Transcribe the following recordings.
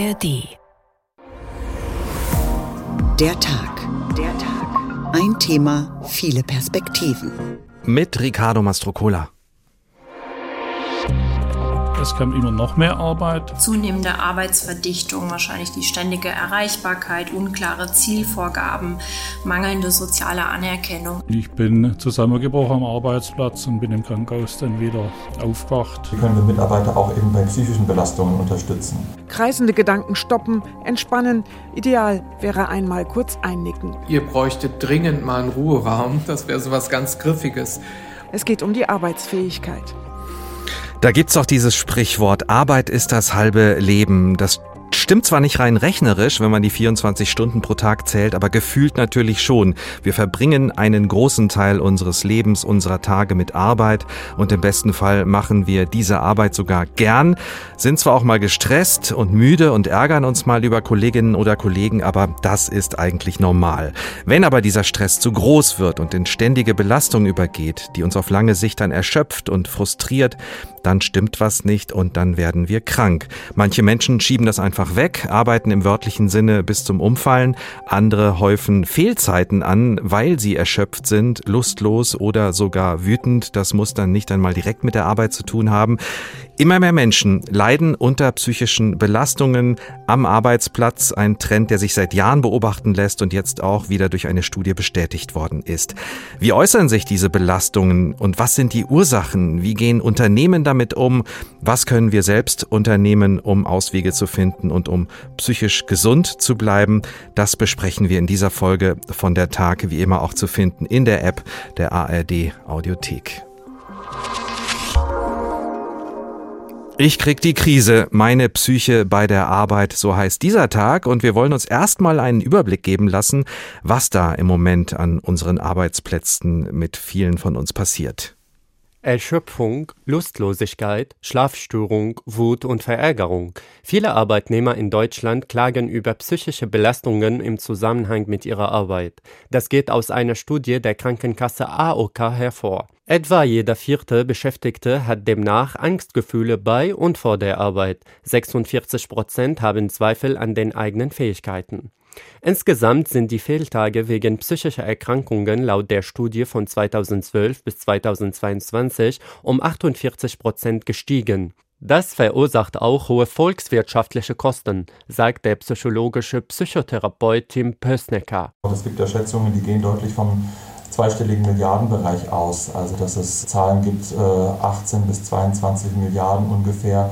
ARD. Der Tag. Der Tag. Ein Thema, viele Perspektiven. Mit Ricardo Mastrocola. Es kam immer noch mehr Arbeit. Zunehmende Arbeitsverdichtung, wahrscheinlich die ständige Erreichbarkeit, unklare Zielvorgaben, mangelnde soziale Anerkennung. Ich bin zusammengebrochen am Arbeitsplatz und bin im Krankenhaus dann wieder aufgewacht. Wie können wir Mitarbeiter auch eben bei psychischen Belastungen unterstützen? Kreisende Gedanken stoppen, entspannen. Ideal wäre einmal kurz einnicken. Ihr bräuchtet dringend mal einen Ruheraum. Das wäre so was ganz Griffiges. Es geht um die Arbeitsfähigkeit. Da gibt's auch dieses Sprichwort, Arbeit ist das halbe Leben. Das Stimmt zwar nicht rein rechnerisch, wenn man die 24 Stunden pro Tag zählt, aber gefühlt natürlich schon. Wir verbringen einen großen Teil unseres Lebens, unserer Tage mit Arbeit und im besten Fall machen wir diese Arbeit sogar gern, sind zwar auch mal gestresst und müde und ärgern uns mal über Kolleginnen oder Kollegen, aber das ist eigentlich normal. Wenn aber dieser Stress zu groß wird und in ständige Belastung übergeht, die uns auf lange Sicht dann erschöpft und frustriert, dann stimmt was nicht und dann werden wir krank. Manche Menschen schieben das einfach weg, arbeiten im wörtlichen Sinne bis zum Umfallen, andere häufen Fehlzeiten an, weil sie erschöpft sind, lustlos oder sogar wütend. Das muss dann nicht einmal direkt mit der Arbeit zu tun haben. Immer mehr Menschen leiden unter psychischen Belastungen am Arbeitsplatz, ein Trend, der sich seit Jahren beobachten lässt und jetzt auch wieder durch eine Studie bestätigt worden ist. Wie äußern sich diese Belastungen und was sind die Ursachen? Wie gehen Unternehmen damit um? Was können wir selbst unternehmen, um Auswege zu finden und um psychisch gesund zu bleiben? Das besprechen wir in dieser Folge von der Tag, wie immer auch zu finden in der App der ARD Audiothek. Ich krieg die Krise, meine Psyche bei der Arbeit, so heißt dieser Tag und wir wollen uns erstmal einen Überblick geben lassen, was da im Moment an unseren Arbeitsplätzen mit vielen von uns passiert. Erschöpfung, Lustlosigkeit, Schlafstörung, Wut und Verärgerung. Viele Arbeitnehmer in Deutschland klagen über psychische Belastungen im Zusammenhang mit ihrer Arbeit. Das geht aus einer Studie der Krankenkasse AOK hervor. Etwa jeder vierte Beschäftigte hat demnach Angstgefühle bei und vor der Arbeit. 46 Prozent haben Zweifel an den eigenen Fähigkeiten. Insgesamt sind die Fehltage wegen psychischer Erkrankungen laut der Studie von 2012 bis 2022 um 48 Prozent gestiegen. Das verursacht auch hohe volkswirtschaftliche Kosten, sagt der psychologische Psychotherapeut Tim Pösnecker. Es gibt ja Schätzungen, die gehen deutlich vom zweistelligen Milliardenbereich aus. Also dass es Zahlen gibt, 18 äh, bis 22 Milliarden ungefähr,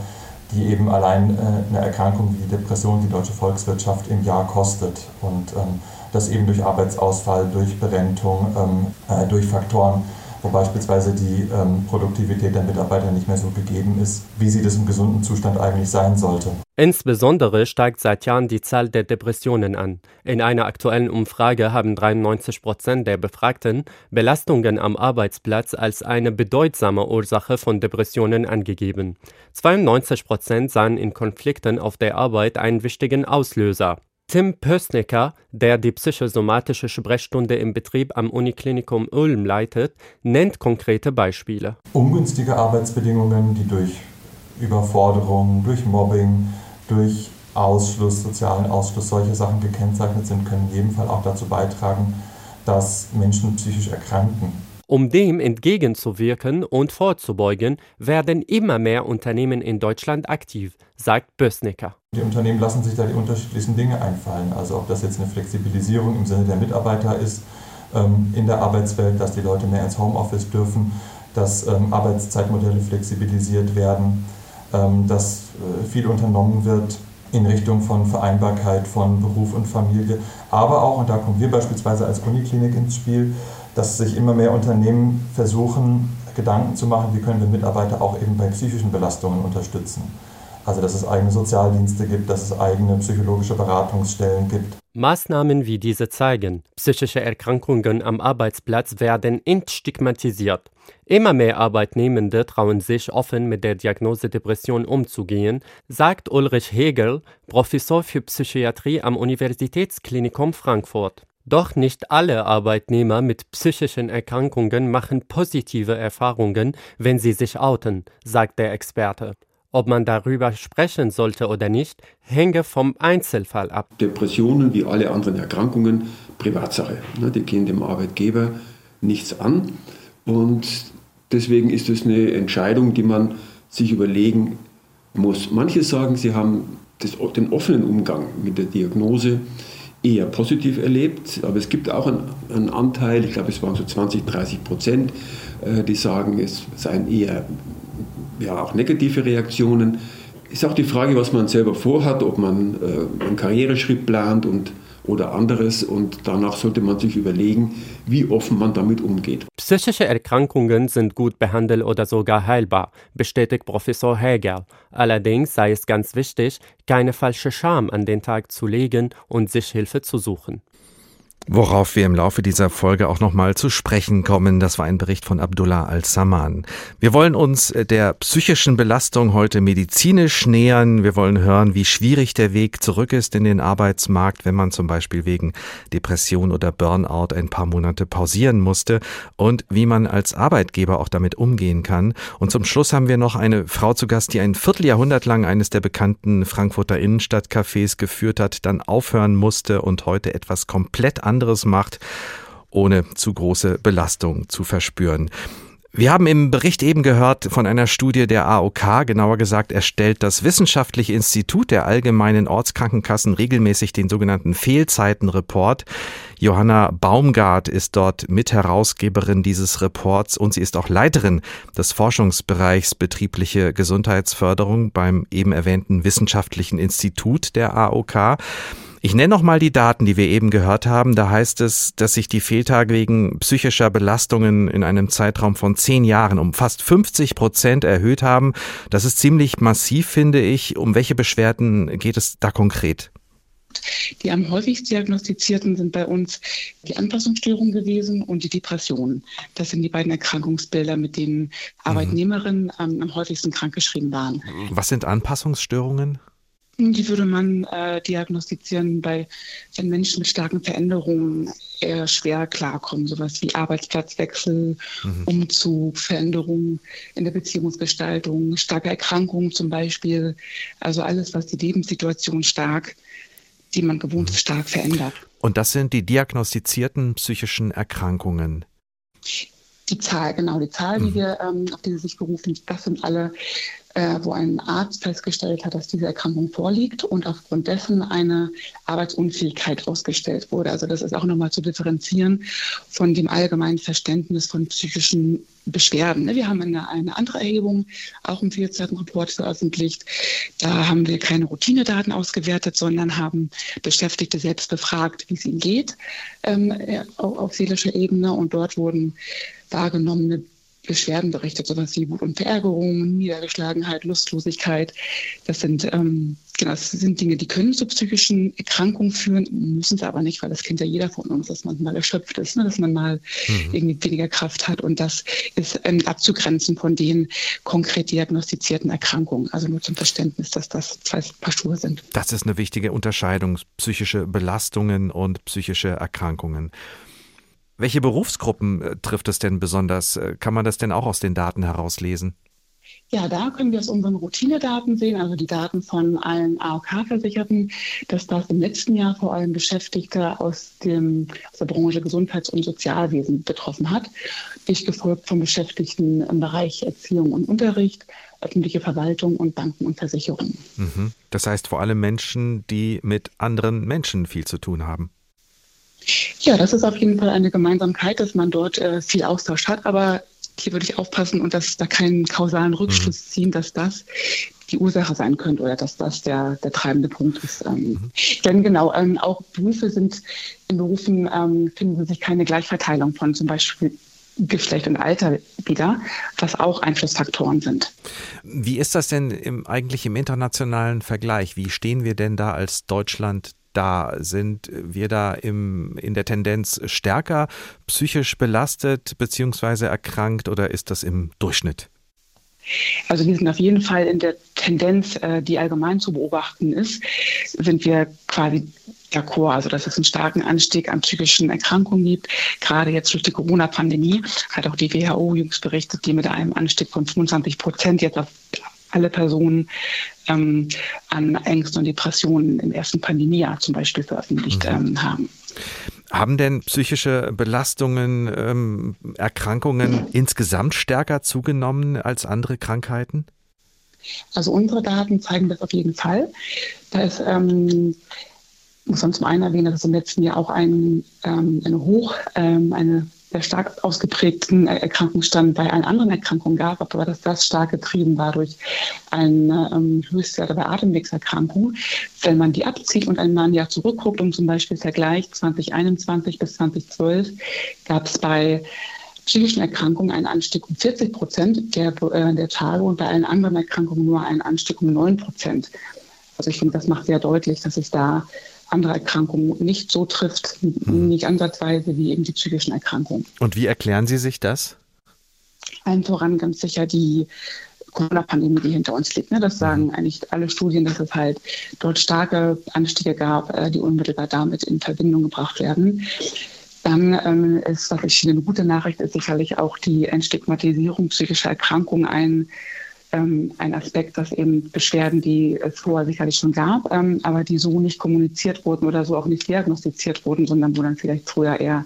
die eben allein äh, eine Erkrankung wie die Depression die deutsche Volkswirtschaft im Jahr kostet. Und ähm, das eben durch Arbeitsausfall, durch Berentung, ähm, äh, durch Faktoren, wo beispielsweise die ähm, Produktivität der Mitarbeiter nicht mehr so gegeben ist, wie sie das im gesunden Zustand eigentlich sein sollte. Insbesondere steigt seit Jahren die Zahl der Depressionen an. In einer aktuellen Umfrage haben 93 Prozent der Befragten Belastungen am Arbeitsplatz als eine bedeutsame Ursache von Depressionen angegeben. 92 Prozent sahen in Konflikten auf der Arbeit einen wichtigen Auslöser. Tim Pösnecker, der die psychosomatische Sprechstunde im Betrieb am Uniklinikum Ulm leitet, nennt konkrete Beispiele. Ungünstige Arbeitsbedingungen, die durch Überforderung, durch Mobbing, durch Ausschluss, sozialen Ausschluss, solche Sachen gekennzeichnet sind, können in jedem Fall auch dazu beitragen, dass Menschen psychisch erkranken. Um dem entgegenzuwirken und vorzubeugen, werden immer mehr Unternehmen in Deutschland aktiv, sagt Bösnicker. Die Unternehmen lassen sich da die unterschiedlichsten Dinge einfallen. Also ob das jetzt eine Flexibilisierung im Sinne der Mitarbeiter ist ähm, in der Arbeitswelt, dass die Leute mehr ins Homeoffice dürfen, dass ähm, Arbeitszeitmodelle flexibilisiert werden, ähm, dass äh, viel unternommen wird in Richtung von Vereinbarkeit von Beruf und Familie. Aber auch, und da kommen wir beispielsweise als Uniklinik ins Spiel, dass sich immer mehr Unternehmen versuchen, Gedanken zu machen, wie können wir Mitarbeiter auch eben bei psychischen Belastungen unterstützen. Also dass es eigene Sozialdienste gibt, dass es eigene psychologische Beratungsstellen gibt. Maßnahmen wie diese zeigen, psychische Erkrankungen am Arbeitsplatz werden entstigmatisiert. Immer mehr Arbeitnehmende trauen sich offen mit der Diagnose Depression umzugehen, sagt Ulrich Hegel, Professor für Psychiatrie am Universitätsklinikum Frankfurt. Doch nicht alle Arbeitnehmer mit psychischen Erkrankungen machen positive Erfahrungen, wenn sie sich outen, sagt der Experte. Ob man darüber sprechen sollte oder nicht, hänge vom Einzelfall ab. Depressionen wie alle anderen Erkrankungen Privatsache. Ne? Die gehen dem Arbeitgeber nichts an. Und deswegen ist es eine Entscheidung, die man sich überlegen muss. Manche sagen, sie haben das, den offenen Umgang mit der Diagnose eher positiv erlebt, aber es gibt auch einen, einen Anteil, ich glaube es waren so 20, 30 Prozent, äh, die sagen, es seien eher ja, auch negative Reaktionen. Ist auch die Frage, was man selber vorhat, ob man äh, einen Karriereschritt plant und oder anderes und danach sollte man sich überlegen, wie offen man damit umgeht. Psychische Erkrankungen sind gut behandelt oder sogar heilbar, bestätigt Professor Häger. Allerdings sei es ganz wichtig, keine falsche Scham an den Tag zu legen und sich Hilfe zu suchen. Worauf wir im Laufe dieser Folge auch nochmal zu sprechen kommen, das war ein Bericht von Abdullah Al-Saman. Wir wollen uns der psychischen Belastung heute medizinisch nähern. Wir wollen hören, wie schwierig der Weg zurück ist in den Arbeitsmarkt, wenn man zum Beispiel wegen Depression oder Burnout ein paar Monate pausieren musste und wie man als Arbeitgeber auch damit umgehen kann. Und zum Schluss haben wir noch eine Frau zu Gast, die ein Vierteljahrhundert lang eines der bekannten Frankfurter Innenstadtcafés geführt hat, dann aufhören musste und heute etwas komplett anderes anderes macht, ohne zu große Belastung zu verspüren. Wir haben im Bericht eben gehört von einer Studie der AOK, genauer gesagt erstellt das Wissenschaftliche Institut der Allgemeinen Ortskrankenkassen regelmäßig den sogenannten Fehlzeitenreport. Johanna Baumgart ist dort Mitherausgeberin dieses Reports und sie ist auch Leiterin des Forschungsbereichs betriebliche Gesundheitsförderung beim eben erwähnten Wissenschaftlichen Institut der AOK. Ich nenne noch mal die Daten, die wir eben gehört haben. Da heißt es, dass sich die Fehltage wegen psychischer Belastungen in einem Zeitraum von zehn Jahren um fast 50 Prozent erhöht haben. Das ist ziemlich massiv, finde ich. Um welche Beschwerden geht es da konkret? Die am häufigst diagnostizierten sind bei uns die Anpassungsstörungen gewesen und die Depressionen. Das sind die beiden Erkrankungsbilder, mit denen mhm. Arbeitnehmerinnen am, am häufigsten krankgeschrieben waren. Was sind Anpassungsstörungen? Die würde man äh, diagnostizieren bei wenn Menschen mit starken Veränderungen eher schwer klarkommen, sowas wie Arbeitsplatzwechsel, mhm. Umzug, Veränderungen in der Beziehungsgestaltung, starke Erkrankungen zum Beispiel. Also alles, was die Lebenssituation stark, die man gewohnt ist, stark verändert. Und das sind die diagnostizierten psychischen Erkrankungen. Die Zahl, genau, die Zahl, mhm. die wir, ähm, auf die Sie sich berufen, das sind alle äh, wo ein Arzt festgestellt hat, dass diese Erkrankung vorliegt und aufgrund dessen eine Arbeitsunfähigkeit ausgestellt wurde. Also das ist auch nochmal zu differenzieren von dem allgemeinen Verständnis von psychischen Beschwerden. Ne, wir haben eine, eine andere Erhebung, auch im Report veröffentlicht. Da haben wir keine Routinedaten ausgewertet, sondern haben Beschäftigte selbst befragt, wie es ihnen geht ähm, auf, auf seelischer Ebene. Und dort wurden wahrgenommene Beschwerden berichtet, sowas wie Wut und Verärgerung, Niedergeschlagenheit, Lustlosigkeit. Das sind, ähm, genau, das sind Dinge, die können zu psychischen Erkrankungen führen, müssen sie aber nicht, weil das kennt ja jeder von uns, dass man mal erschöpft ist, ne, dass man mal mhm. irgendwie weniger Kraft hat. Und das ist ähm, abzugrenzen von den konkret diagnostizierten Erkrankungen. Also nur zum Verständnis, dass das zwei Paar Schuhe sind. Das ist eine wichtige Unterscheidung, psychische Belastungen und psychische Erkrankungen. Welche Berufsgruppen äh, trifft es denn besonders? Äh, kann man das denn auch aus den Daten herauslesen? Ja, da können wir aus unseren Routinedaten sehen, also die Daten von allen AOK-Versicherten, dass das im letzten Jahr vor allem Beschäftigte aus, dem, aus der Branche Gesundheits- und Sozialwesen betroffen hat, dicht gefolgt von Beschäftigten im Bereich Erziehung und Unterricht, öffentliche Verwaltung und Banken und Versicherungen. Mhm. Das heißt vor allem Menschen, die mit anderen Menschen viel zu tun haben. Ja, das ist auf jeden Fall eine Gemeinsamkeit, dass man dort äh, viel Austausch hat. Aber hier würde ich aufpassen und dass da keinen kausalen Rückschluss mhm. ziehen, dass das die Ursache sein könnte oder dass das der, der treibende Punkt ist. Ähm, mhm. Denn genau, ähm, auch Berufe sind, in Berufen ähm, finden sich keine Gleichverteilung von zum Beispiel Geschlecht und Alter wieder, was auch Einflussfaktoren sind. Wie ist das denn im, eigentlich im internationalen Vergleich? Wie stehen wir denn da als Deutschland da? Sind wir da im, in der Tendenz stärker psychisch belastet bzw. erkrankt oder ist das im Durchschnitt? Also wir sind auf jeden Fall in der Tendenz, äh, die allgemein zu beobachten ist, sind wir quasi d'accord, also dass es einen starken Anstieg an psychischen Erkrankungen gibt. Gerade jetzt durch die Corona-Pandemie hat auch die WHO jüngst berichtet, die mit einem Anstieg von 25 Prozent jetzt auf alle Personen ähm, an Ängsten und Depressionen im ersten Pandemiejahr zum Beispiel veröffentlicht mhm. ähm, haben. Haben denn psychische Belastungen, ähm, Erkrankungen insgesamt stärker zugenommen als andere Krankheiten? Also unsere Daten zeigen das auf jeden Fall. Da ist, ähm, muss man zum einen erwähnen, dass es im letzten Jahr auch ein, ähm, eine hoch, ähm, eine sehr stark ausgeprägten Erkrankungsstand bei allen anderen Erkrankungen gab, aber dass das stark getrieben war durch eine ähm, Höchstwerte bei Atemwegserkrankungen. Wenn man die abzieht und ein Jahr zurückguckt und zum Beispiel vergleicht 2021 bis 2012, gab es bei psychischen Erkrankungen einen Anstieg um 40 Prozent der, äh, der Tage und bei allen anderen Erkrankungen nur einen Anstieg um 9 Prozent. Also ich finde, das macht sehr deutlich, dass es da andere Erkrankungen nicht so trifft, hm. nicht ansatzweise wie eben die psychischen Erkrankungen. Und wie erklären Sie sich das? Allen voran ganz sicher die Corona-Pandemie, die hinter uns liegt. Ne? Das sagen mhm. eigentlich alle Studien, dass es halt dort starke Anstiege gab, äh, die unmittelbar damit in Verbindung gebracht werden. Dann ähm, ist, was ich eine gute Nachricht ist, sicherlich auch die Entstigmatisierung psychischer Erkrankungen ein ähm, ein Aspekt, dass eben Beschwerden, die es vorher sicherlich schon gab, ähm, aber die so nicht kommuniziert wurden oder so auch nicht diagnostiziert wurden, sondern wo dann vielleicht früher eher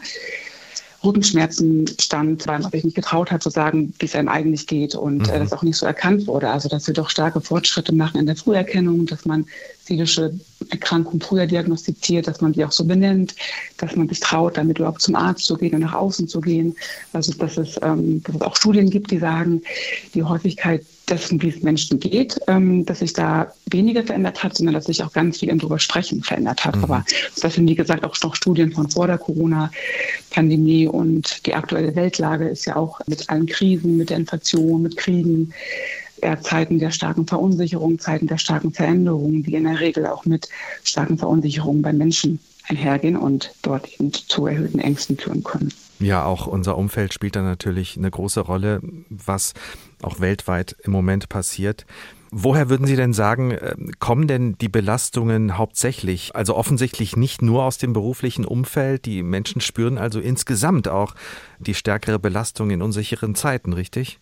Rückenschmerzen stand, weil man sich nicht getraut hat zu sagen, wie es einem eigentlich geht und äh, mhm. äh, das auch nicht so erkannt wurde. Also dass wir doch starke Fortschritte machen in der Früherkennung, dass man seelische Erkrankungen früher diagnostiziert, dass man die auch so benennt, dass man sich traut, damit überhaupt zum Arzt zu gehen und nach außen zu gehen. Also dass es, ähm, dass es auch Studien gibt, die sagen, die Häufigkeit dessen, wie es Menschen geht, ähm, dass sich da weniger verändert hat, sondern dass sich auch ganz viel im drüber sprechen verändert hat. Mhm. Aber das sind, wie gesagt, auch noch Studien von vor der Corona-Pandemie und die aktuelle Weltlage ist ja auch mit allen Krisen, mit der Inflation, mit Kriegen, eher Zeiten der starken Verunsicherung, Zeiten der starken Veränderungen, die in der Regel auch mit starken Verunsicherungen bei Menschen einhergehen und dort eben zu erhöhten Ängsten führen können. Ja, auch unser Umfeld spielt da natürlich eine große Rolle, was auch weltweit im Moment passiert. Woher würden Sie denn sagen, äh, kommen denn die Belastungen hauptsächlich, also offensichtlich nicht nur aus dem beruflichen Umfeld, die Menschen spüren also insgesamt auch die stärkere Belastung in unsicheren Zeiten, richtig?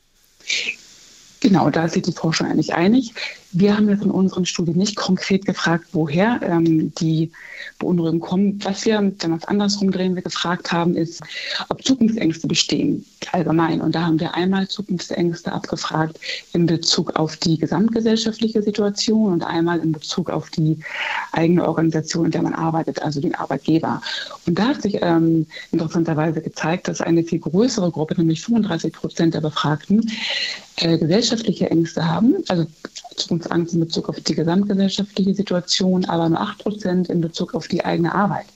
Genau, da sich die Forschung eigentlich einig. Wir haben jetzt in unseren Studien nicht konkret gefragt, woher ähm, die Beunruhigung kommen. Was wir, wenn wir es andersrum drehen, wir gefragt haben, ist, ob Zukunftsängste bestehen, allgemein. Und da haben wir einmal Zukunftsängste abgefragt in Bezug auf die gesamtgesellschaftliche Situation und einmal in Bezug auf die eigene Organisation, in der man arbeitet, also den Arbeitgeber. Und da hat sich ähm, interessanterweise gezeigt, dass eine viel größere Gruppe, nämlich 35 Prozent der Befragten, äh, gesellschaftliche Ängste haben, also Zukunftsangst in Bezug auf die gesamtgesellschaftliche Situation, aber nur 8 Prozent in Bezug auf die eigene Arbeit.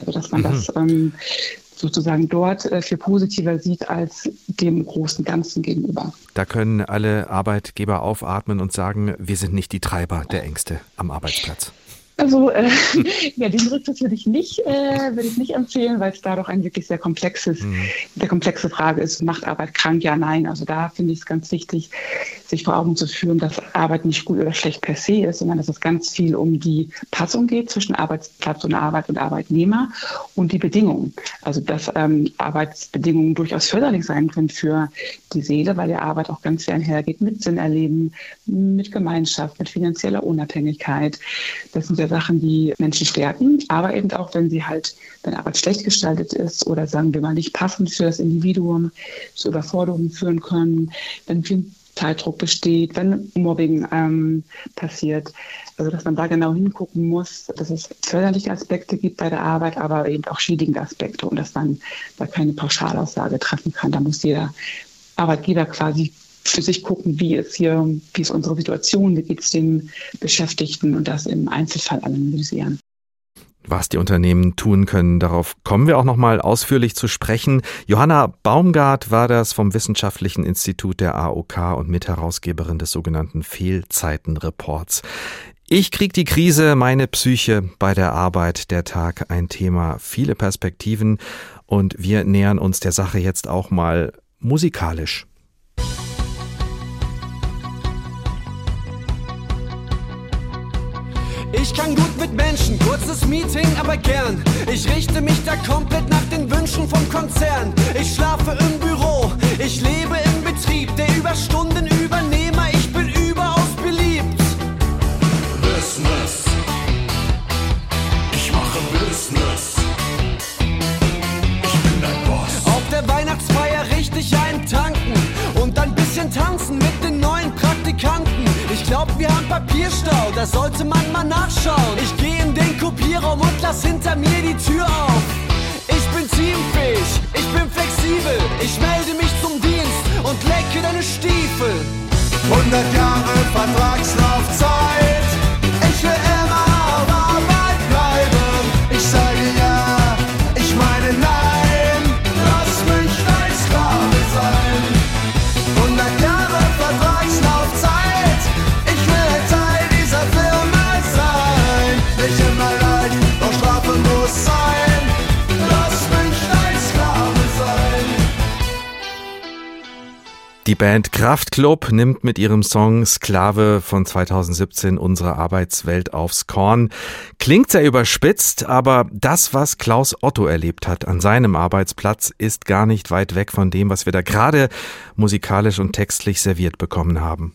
Also dass man mhm. das ähm, sozusagen dort äh, viel positiver sieht als dem großen Ganzen gegenüber. Da können alle Arbeitgeber aufatmen und sagen, wir sind nicht die Treiber der Ängste am Arbeitsplatz. Also äh, ja, den Rücktritt würde ich nicht, äh, würde ich nicht empfehlen, weil es da doch ein wirklich sehr komplexes, mhm. sehr komplexe Frage ist, macht Arbeit krank, ja, nein. Also da finde ich es ganz wichtig, sich vor Augen zu führen, dass Arbeit nicht gut oder schlecht per se ist, sondern dass es ganz viel um die Passung geht zwischen Arbeitsplatz und Arbeit und Arbeitnehmer und die Bedingungen. Also dass ähm, Arbeitsbedingungen durchaus förderlich sein können für die Seele, weil ja Arbeit auch ganz viel einhergeht mit Sinn erleben, mit Gemeinschaft, mit finanzieller Unabhängigkeit. Das sind Sachen, die Menschen stärken, aber eben auch, wenn sie halt, wenn Arbeit schlecht gestaltet ist oder sagen wir mal nicht passend für das Individuum zu Überforderungen führen können, wenn viel Zeitdruck besteht, wenn Mobbing ähm, passiert. Also dass man da genau hingucken muss, dass es förderliche Aspekte gibt bei der Arbeit, aber eben auch schädigende Aspekte und dass man da keine Pauschalaussage treffen kann. Da muss jeder Arbeitgeber quasi für sich gucken, wie ist hier, wie ist unsere Situation, wie geht es den Beschäftigten und das im Einzelfall analysieren. Was die Unternehmen tun können, darauf kommen wir auch noch mal ausführlich zu sprechen. Johanna Baumgart war das vom Wissenschaftlichen Institut der AOK und Mitherausgeberin des sogenannten Fehlzeitenreports. Ich krieg die Krise, meine Psyche bei der Arbeit, der Tag, ein Thema, viele Perspektiven und wir nähern uns der Sache jetzt auch mal musikalisch. Ich kann gut mit Menschen, kurzes Meeting, aber gern. Ich richte mich da komplett nach den Wünschen vom Konzern. Ich schlafe im Büro, ich lebe im Betrieb, der Überstundenübernehmer, ich bin überaus beliebt. Business. Ich mache Business. Ich bin dein Boss. Auf der Weihnachtsfeier richte ich einen tanken und ein bisschen tanzen mit den neuen Praktikanten überall wir haben Papierstau, da sollte man mal nachschauen. Ich gehe in den Kopierraum und lass hinter mir die Tür auf. Ich bin teamfähig, ich bin flexibel, ich melde mich zum Dienst und lecke deine Stiefel. 100 Jahre Vertragslaufzeit, Die Band Kraftklub nimmt mit ihrem Song Sklave von 2017 unsere Arbeitswelt aufs Korn. Klingt sehr überspitzt, aber das, was Klaus Otto erlebt hat an seinem Arbeitsplatz, ist gar nicht weit weg von dem, was wir da gerade musikalisch und textlich serviert bekommen haben.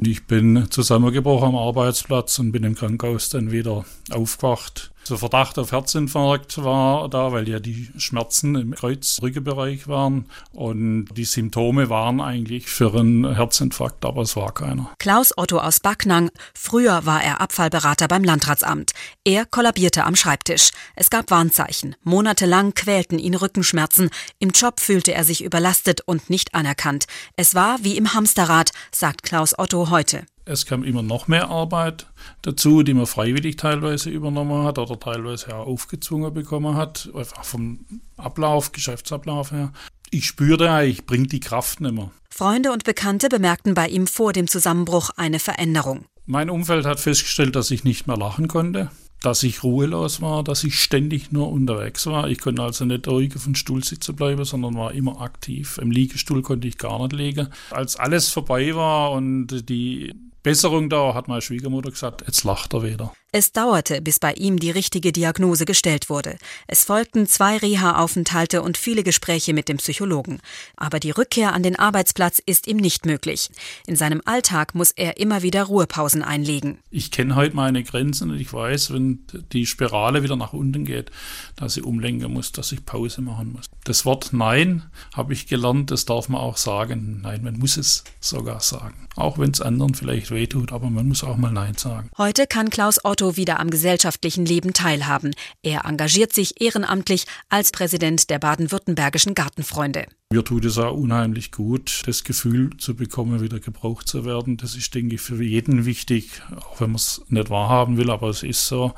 Ich bin zusammengebrochen am Arbeitsplatz und bin im Krankenhaus dann wieder aufgewacht. So Verdacht auf Herzinfarkt war da, weil ja die Schmerzen im Kreuzrückebereich waren und die Symptome waren eigentlich für einen Herzinfarkt, aber es war keiner. Klaus Otto aus Backnang. Früher war er Abfallberater beim Landratsamt. Er kollabierte am Schreibtisch. Es gab Warnzeichen. Monatelang quälten ihn Rückenschmerzen. Im Job fühlte er sich überlastet und nicht anerkannt. Es war wie im Hamsterrad, sagt Klaus Otto heute. Es kam immer noch mehr Arbeit dazu, die man freiwillig teilweise übernommen hat oder teilweise auch aufgezwungen bekommen hat, einfach vom Ablauf, Geschäftsablauf her. Ich spürte, ich bringe die Kraft nicht mehr. Freunde und Bekannte bemerkten bei ihm vor dem Zusammenbruch eine Veränderung. Mein Umfeld hat festgestellt, dass ich nicht mehr lachen konnte, dass ich ruhelos war, dass ich ständig nur unterwegs war. Ich konnte also nicht ruhig auf dem Stuhl sitzen bleiben, sondern war immer aktiv. Im Liegestuhl konnte ich gar nicht liegen. Als alles vorbei war und die Besserung da, hat meine Schwiegermutter gesagt, jetzt lacht er wieder. Es dauerte, bis bei ihm die richtige Diagnose gestellt wurde. Es folgten zwei Reha-Aufenthalte und viele Gespräche mit dem Psychologen. Aber die Rückkehr an den Arbeitsplatz ist ihm nicht möglich. In seinem Alltag muss er immer wieder Ruhepausen einlegen. Ich kenne heute meine Grenzen und ich weiß, wenn die Spirale wieder nach unten geht, dass ich umlenken muss, dass ich Pause machen muss. Das Wort Nein habe ich gelernt, das darf man auch sagen. Nein, man muss es sogar sagen. Auch wenn es anderen vielleicht wehtut, aber man muss auch mal Nein sagen. Heute kann Klaus Otto wieder am gesellschaftlichen Leben teilhaben. Er engagiert sich ehrenamtlich als Präsident der baden-württembergischen Gartenfreunde. Mir tut es auch unheimlich gut, das Gefühl zu bekommen, wieder gebraucht zu werden. Das ist, denke ich, für jeden wichtig, auch wenn man es nicht wahrhaben will, aber es ist so.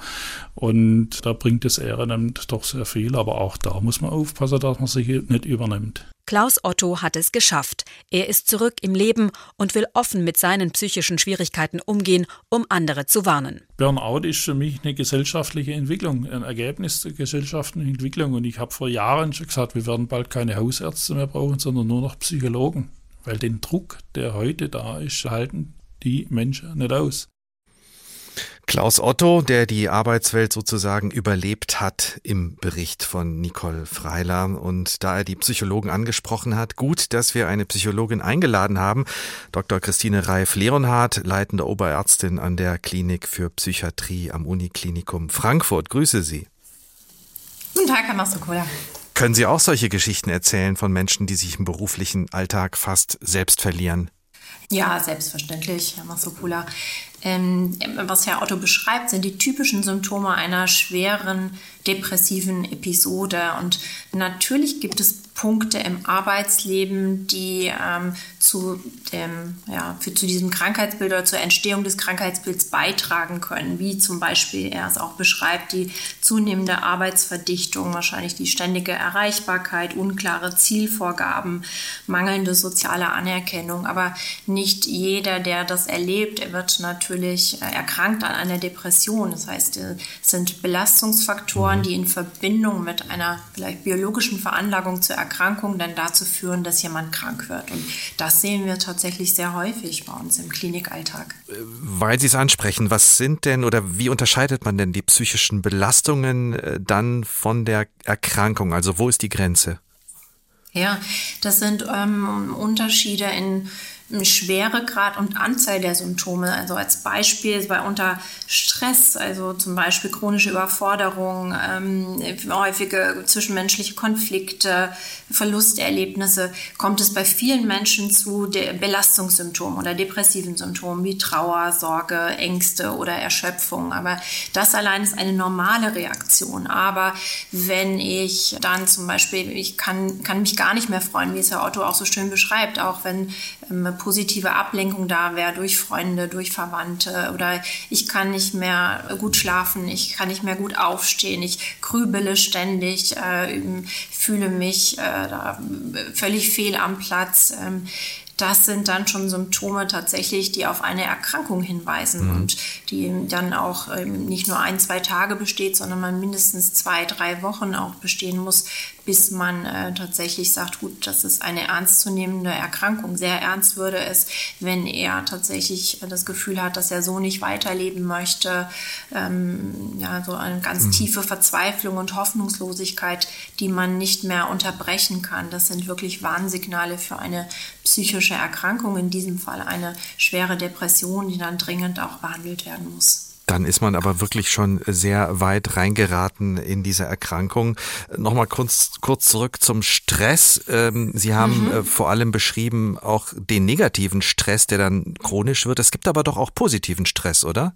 Und da bringt das Ehrenamt doch sehr viel, aber auch da muss man aufpassen, dass man sich nicht übernimmt. Klaus Otto hat es geschafft. Er ist zurück im Leben und will offen mit seinen psychischen Schwierigkeiten umgehen, um andere zu warnen. Burnout ist für mich eine gesellschaftliche Entwicklung, ein Ergebnis der gesellschaftlichen Entwicklung. Und ich habe vor Jahren schon gesagt, wir werden bald keine Hausärzte mehr brauchen, sondern nur noch Psychologen. Weil den Druck, der heute da ist, halten die Menschen nicht aus. Klaus Otto, der die Arbeitswelt sozusagen überlebt hat im Bericht von Nicole Freiler. Und da er die Psychologen angesprochen hat, gut, dass wir eine Psychologin eingeladen haben. Dr. Christine Reif-Leronhardt, leitende Oberärztin an der Klinik für Psychiatrie am Uniklinikum Frankfurt. Grüße Sie. Guten Tag, Herr Massokola. Können Sie auch solche Geschichten erzählen von Menschen, die sich im beruflichen Alltag fast selbst verlieren? Ja, selbstverständlich, Herr Massopola. Ähm, was Herr Otto beschreibt, sind die typischen Symptome einer schweren depressiven Episode. Und natürlich gibt es Punkte im Arbeitsleben, die ähm, zu, dem, ja, für, zu diesem Krankheitsbild oder zur Entstehung des Krankheitsbilds beitragen können, wie zum Beispiel er es auch beschreibt, die zunehmende Arbeitsverdichtung, wahrscheinlich die ständige Erreichbarkeit, unklare Zielvorgaben, mangelnde soziale Anerkennung. Aber nicht jeder, der das erlebt, er wird natürlich äh, erkrankt an einer Depression. Das heißt, es sind Belastungsfaktoren, die in Verbindung mit einer vielleicht biologischen Veranlagung zur Erkrankung dann dazu führen, dass jemand krank wird. Und das sehen wir tatsächlich sehr häufig bei uns im Klinikalltag. Weil Sie es ansprechen, was sind denn oder wie unterscheidet man denn die psychischen Belastungen äh, dann von der Erkrankung? Also wo ist die Grenze? Ja, das sind ähm, Unterschiede in Schweregrad und Anzahl der Symptome. Also als Beispiel bei unter Stress, also zum Beispiel chronische Überforderung, ähm, häufige zwischenmenschliche Konflikte, Verlusterlebnisse, kommt es bei vielen Menschen zu Belastungssymptomen oder depressiven Symptomen wie Trauer, Sorge, Ängste oder Erschöpfung. Aber das allein ist eine normale Reaktion. Aber wenn ich dann zum Beispiel, ich kann, kann mich gar nicht mehr freuen, wie es Herr Otto auch so schön beschreibt, auch wenn ähm, positive Ablenkung da wäre durch Freunde, durch Verwandte oder ich kann nicht mehr gut schlafen, ich kann nicht mehr gut aufstehen, ich grübele ständig, äh, fühle mich äh, völlig fehl am Platz. Ähm, das sind dann schon Symptome tatsächlich, die auf eine Erkrankung hinweisen mhm. und die dann auch ähm, nicht nur ein, zwei Tage besteht, sondern man mindestens zwei, drei Wochen auch bestehen muss, bis man äh, tatsächlich sagt, gut, das ist eine ernstzunehmende Erkrankung. Sehr ernst würde es, wenn er tatsächlich das Gefühl hat, dass er so nicht weiterleben möchte. Ähm, ja, so eine ganz mhm. tiefe Verzweiflung und Hoffnungslosigkeit, die man nicht mehr unterbrechen kann. Das sind wirklich Warnsignale für eine psychische Erkrankung, in diesem Fall eine schwere Depression, die dann dringend auch behandelt werden muss. Dann ist man aber wirklich schon sehr weit reingeraten in diese Erkrankung. Nochmal kurz, kurz zurück zum Stress. Ähm, Sie haben mhm. Äh, vor allem beschrieben auch den negativen Stress, der dann chronisch wird. Es gibt aber doch auch positiven Stress, oder?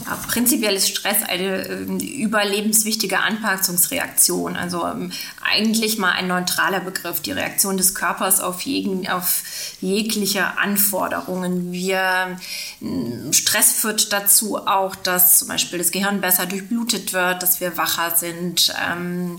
Ja, prinzipiell ist Stress eine äh, überlebenswichtige Anpassungsreaktion. Also ähm, eigentlich mal ein neutraler Begriff, die Reaktion des Körpers auf, jeden, auf jegliche Anforderungen. Wir, äh, Stress führt dazu auch, dass zum Beispiel das Gehirn besser durchblutet wird, dass wir wacher sind. Ähm,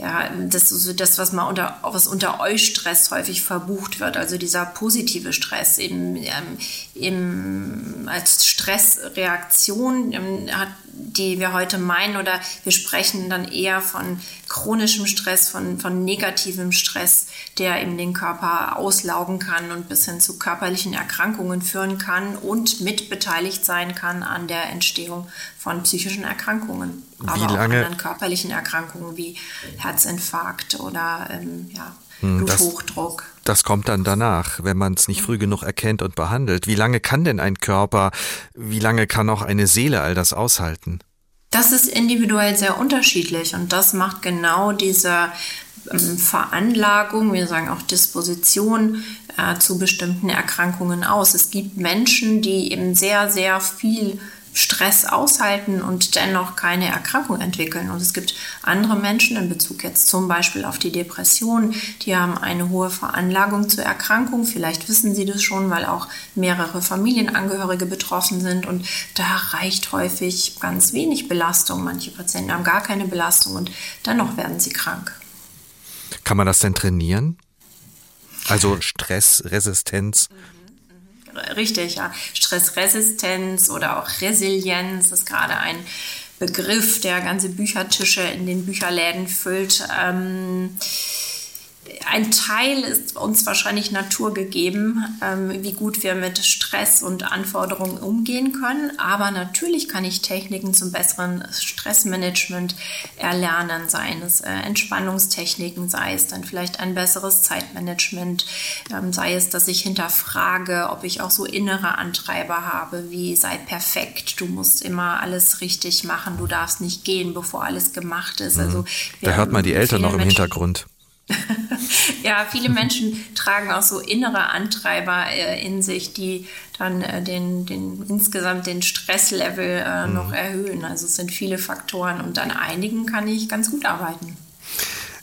ja, das ist so das, was man unter, was unter Eustress häufig verbucht wird, also dieser positive Stress im, ähm, im, als Stressreaktion, ähm, hat, die wir heute meinen, oder wir sprechen dann eher von chronischem Stress, von, von negativem Stress, der eben den Körper auslaugen kann und bis hin zu körperlichen Erkrankungen führen kann und mitbeteiligt sein kann an der Entstehung von psychischen Erkrankungen, wie aber auch lange? anderen körperlichen Erkrankungen wie Herzinfarkt oder ähm, ja, hm, Bluthochdruck. Das, das kommt dann danach, wenn man es nicht früh genug erkennt und behandelt. Wie lange kann denn ein Körper, wie lange kann auch eine Seele all das aushalten? Das ist individuell sehr unterschiedlich und das macht genau diese ähm, Veranlagung, wir sagen auch Disposition äh, zu bestimmten Erkrankungen aus. Es gibt Menschen, die eben sehr, sehr viel Stress aushalten und dennoch keine Erkrankung entwickeln. Und es gibt andere Menschen in Bezug jetzt zum Beispiel auf die Depression, die haben eine hohe Veranlagung zur Erkrankung. Vielleicht wissen Sie das schon, weil auch mehrere Familienangehörige betroffen sind. Und da reicht häufig ganz wenig Belastung. Manche Patienten haben gar keine Belastung und dennoch werden sie krank. Kann man das denn trainieren? Also Stressresistenz? Richtig, ja. Stressresistenz oder auch Resilienz ist gerade ein Begriff, der ganze Büchertische in den Bücherläden füllt. Ähm, ein Teil ist uns wahrscheinlich naturgegeben, ähm, wie gut wir mit Stress und Anforderungen umgehen können. Aber natürlich kann ich Techniken zum besseren Stressmanagement erlernen, seien es äh, Entspannungstechniken, sei es dann vielleicht ein besseres Zeitmanagement, ähm, sei es, dass ich hinterfrage, ob ich auch so innere Antreiber habe, wie sei perfekt, du musst immer alles richtig machen, du darfst nicht gehen, bevor alles gemacht ist. Also, da hört man die Eltern noch im Menschen, Hintergrund. ja, viele Menschen tragen auch so innere Antreiber äh, in sich, die dann äh, den, den, insgesamt den Stresslevel äh, mhm. noch erhöhen. Also es sind viele Faktoren und an einigen kann ich ganz gut arbeiten.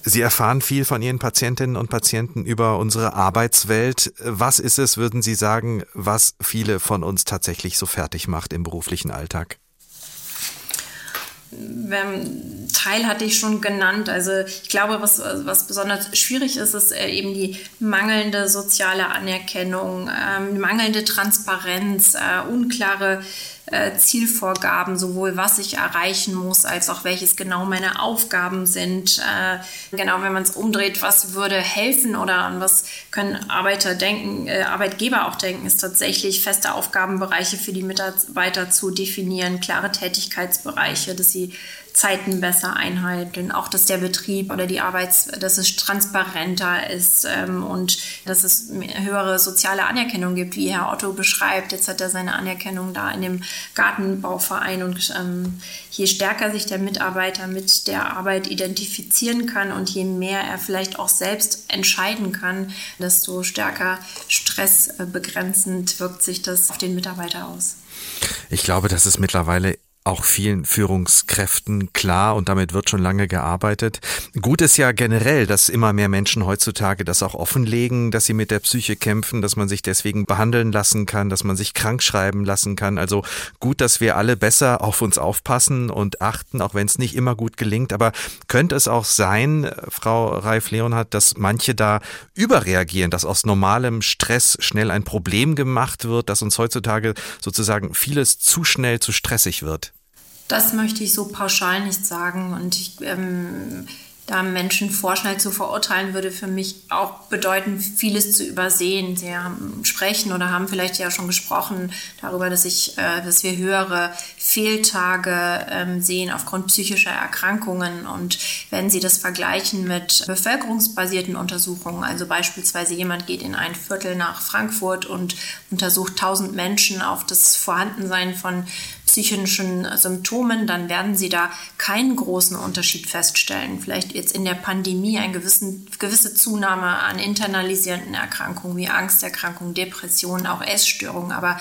Sie erfahren viel von Ihren Patientinnen und Patienten über unsere Arbeitswelt. Was ist es, würden Sie sagen, was viele von uns tatsächlich so fertig macht im beruflichen Alltag? Teil hatte ich schon genannt. Also ich glaube, was, was besonders schwierig ist, ist äh, eben die mangelnde soziale Anerkennung, ähm, mangelnde Transparenz, äh, unklare äh, Zielvorgaben, sowohl was ich erreichen muss, als auch welches genau meine Aufgaben sind. Äh, genau, wenn man es umdreht, was würde helfen oder an was können Arbeiter denken, äh, Arbeitgeber auch denken, ist tatsächlich feste Aufgabenbereiche für die Mitarbeiter zu definieren, klare Tätigkeitsbereiche, dass sie Zeiten besser einhalten, auch dass der Betrieb oder die Arbeits, dass es transparenter ist ähm, und dass es höhere soziale Anerkennung gibt, wie Herr Otto beschreibt. Jetzt hat er seine Anerkennung da in dem Gartenbauverein und ähm, je stärker sich der Mitarbeiter mit der Arbeit identifizieren kann und je mehr er vielleicht auch selbst entscheiden kann, desto stärker stressbegrenzend wirkt sich das auf den Mitarbeiter aus. Ich glaube, das ist mittlerweile auch vielen Führungskräften klar und damit wird schon lange gearbeitet. Gut ist ja generell, dass immer mehr Menschen heutzutage das auch offenlegen, dass sie mit der Psyche kämpfen, dass man sich deswegen behandeln lassen kann, dass man sich krank schreiben lassen kann. Also gut, dass wir alle besser auf uns aufpassen und achten, auch wenn es nicht immer gut gelingt. Aber könnte es auch sein, Frau Reif-Leonhardt, dass manche da überreagieren, dass aus normalem Stress schnell ein Problem gemacht wird, dass uns heutzutage sozusagen vieles zu schnell zu stressig wird? Das möchte ich so pauschal nicht sagen. Und ich, ähm, da Menschen vorschnell zu verurteilen, würde für mich auch bedeuten, vieles zu übersehen. Sie haben, sprechen oder haben vielleicht ja schon gesprochen darüber, dass, ich, äh, dass wir höhere Fehltage ähm, sehen aufgrund psychischer Erkrankungen. Und wenn Sie das vergleichen mit bevölkerungsbasierten Untersuchungen, also beispielsweise jemand geht in ein Viertel nach Frankfurt und untersucht 1000 Menschen auf das Vorhandensein von psychischen Symptomen, dann werden Sie da keinen großen Unterschied feststellen. Vielleicht jetzt in der Pandemie eine gewisse Zunahme an internalisierenden Erkrankungen wie Angsterkrankungen, Depressionen, auch Essstörungen. Aber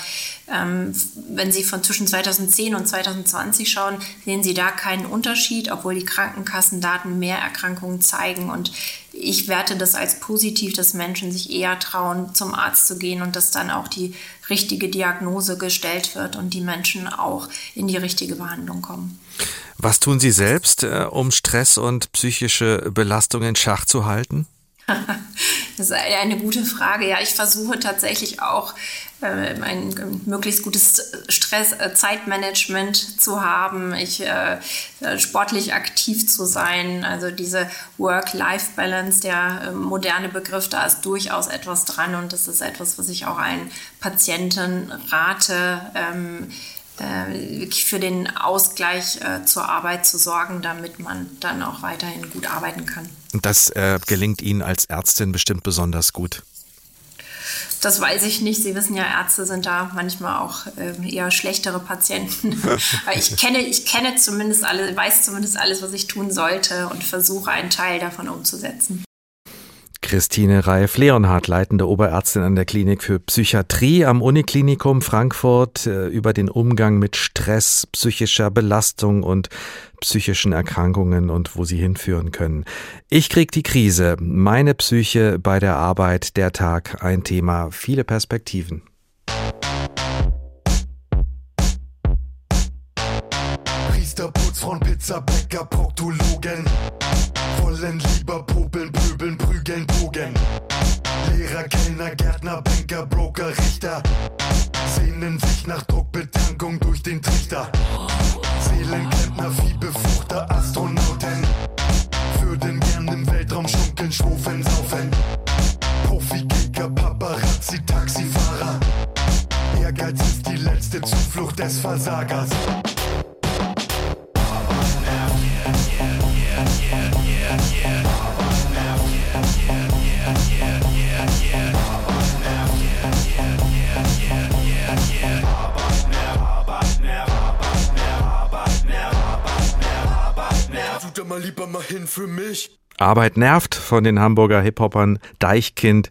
ähm, wenn Sie von zwischen 2010 und 2020 schauen, sehen Sie da keinen Unterschied, obwohl die Krankenkassendaten mehr Erkrankungen zeigen. Und ich werte das als positiv, dass Menschen sich eher trauen, zum Arzt zu gehen und dass dann auch die richtige Diagnose gestellt wird und die Menschen auch in die richtige Behandlung kommen. Was tun Sie selbst, äh, um Stress und psychische Belastung in Schach zu halten? das ist eine gute Frage. Ja, ich versuche tatsächlich auch ein möglichst gutes Stress-Zeitmanagement äh, zu haben, ich äh, sportlich aktiv zu sein. Also diese Work-Life-Balance, der moderne Begriff, da ist durchaus etwas dran und das ist etwas, was ich auch allen Patienten rate. Ähm, wirklich für den Ausgleich zur Arbeit zu sorgen, damit man dann auch weiterhin gut arbeiten kann. Das äh, gelingt Ihnen als Ärztin bestimmt besonders gut. Das weiß ich nicht. Sie wissen ja, Ärzte sind da manchmal auch äh, eher schlechtere Patienten. ich kenne, ich kenne zumindest alle, weiß zumindest alles, was ich tun sollte und versuche einen Teil davon umzusetzen. Christine Reif-Leonhardt, leitende Oberärztin an der Klinik für Psychiatrie am Uniklinikum Frankfurt, äh, über den Umgang mit Stress, psychischer Belastung und psychischen Erkrankungen und wo sie hinführen können. Ich krieg die Krise, meine Psyche bei der Arbeit, der Tag, ein Thema, viele Perspektiven. Priester, Putzfrauen, Pizzabäcker, Proktologen wollen lieber Kellner, Gärtner, Banker, Broker, Richter sehnen sich nach Druckbetankung durch den Trichter. Seelenklempner, Viehbefruchter, Astronauten würden gern im Weltraum schunkeln, schwufeln, saufen. Profikicker, Paparazzi, Taxifahrer. Ehrgeiz ist die letzte Zuflucht des Versagers. Mal lieber mal hin für mich. Arbeit nervt von den Hamburger Hip-Hopern Deichkind.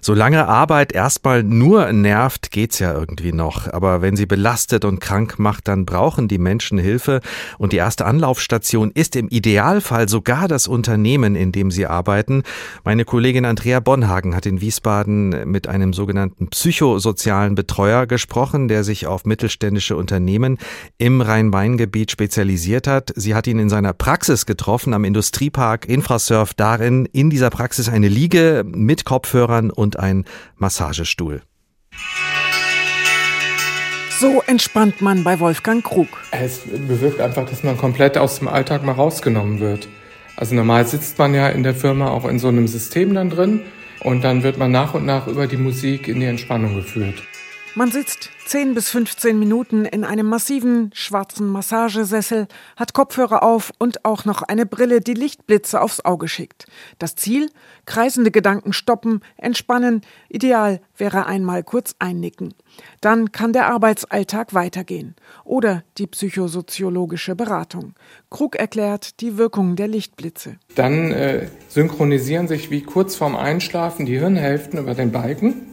Solange Arbeit erstmal nur nervt, geht's ja irgendwie noch. Aber wenn sie belastet und krank macht, dann brauchen die Menschen Hilfe. Und die erste Anlaufstation ist im Idealfall sogar das Unternehmen, in dem sie arbeiten. Meine Kollegin Andrea Bonhagen hat in Wiesbaden mit einem sogenannten psychosozialen Betreuer gesprochen, der sich auf mittelständische Unternehmen im Rhein-Main-Gebiet spezialisiert hat. Sie hat ihn in seiner Praxis getroffen am Industriepark Infrasurf. Darin in dieser Praxis eine Liege mit Kopfhörern und und ein Massagestuhl. So entspannt man bei Wolfgang Krug. Es bewirkt einfach, dass man komplett aus dem Alltag mal rausgenommen wird. Also normal sitzt man ja in der Firma auch in so einem System dann drin und dann wird man nach und nach über die Musik in die Entspannung geführt. Man sitzt 10 bis 15 Minuten in einem massiven schwarzen Massagesessel, hat Kopfhörer auf und auch noch eine Brille, die Lichtblitze aufs Auge schickt. Das Ziel? Kreisende Gedanken stoppen, entspannen. Ideal wäre einmal kurz einnicken. Dann kann der Arbeitsalltag weitergehen. Oder die psychosoziologische Beratung. Krug erklärt die Wirkung der Lichtblitze. Dann äh, synchronisieren sich wie kurz vorm Einschlafen die Hirnhälften über den Balken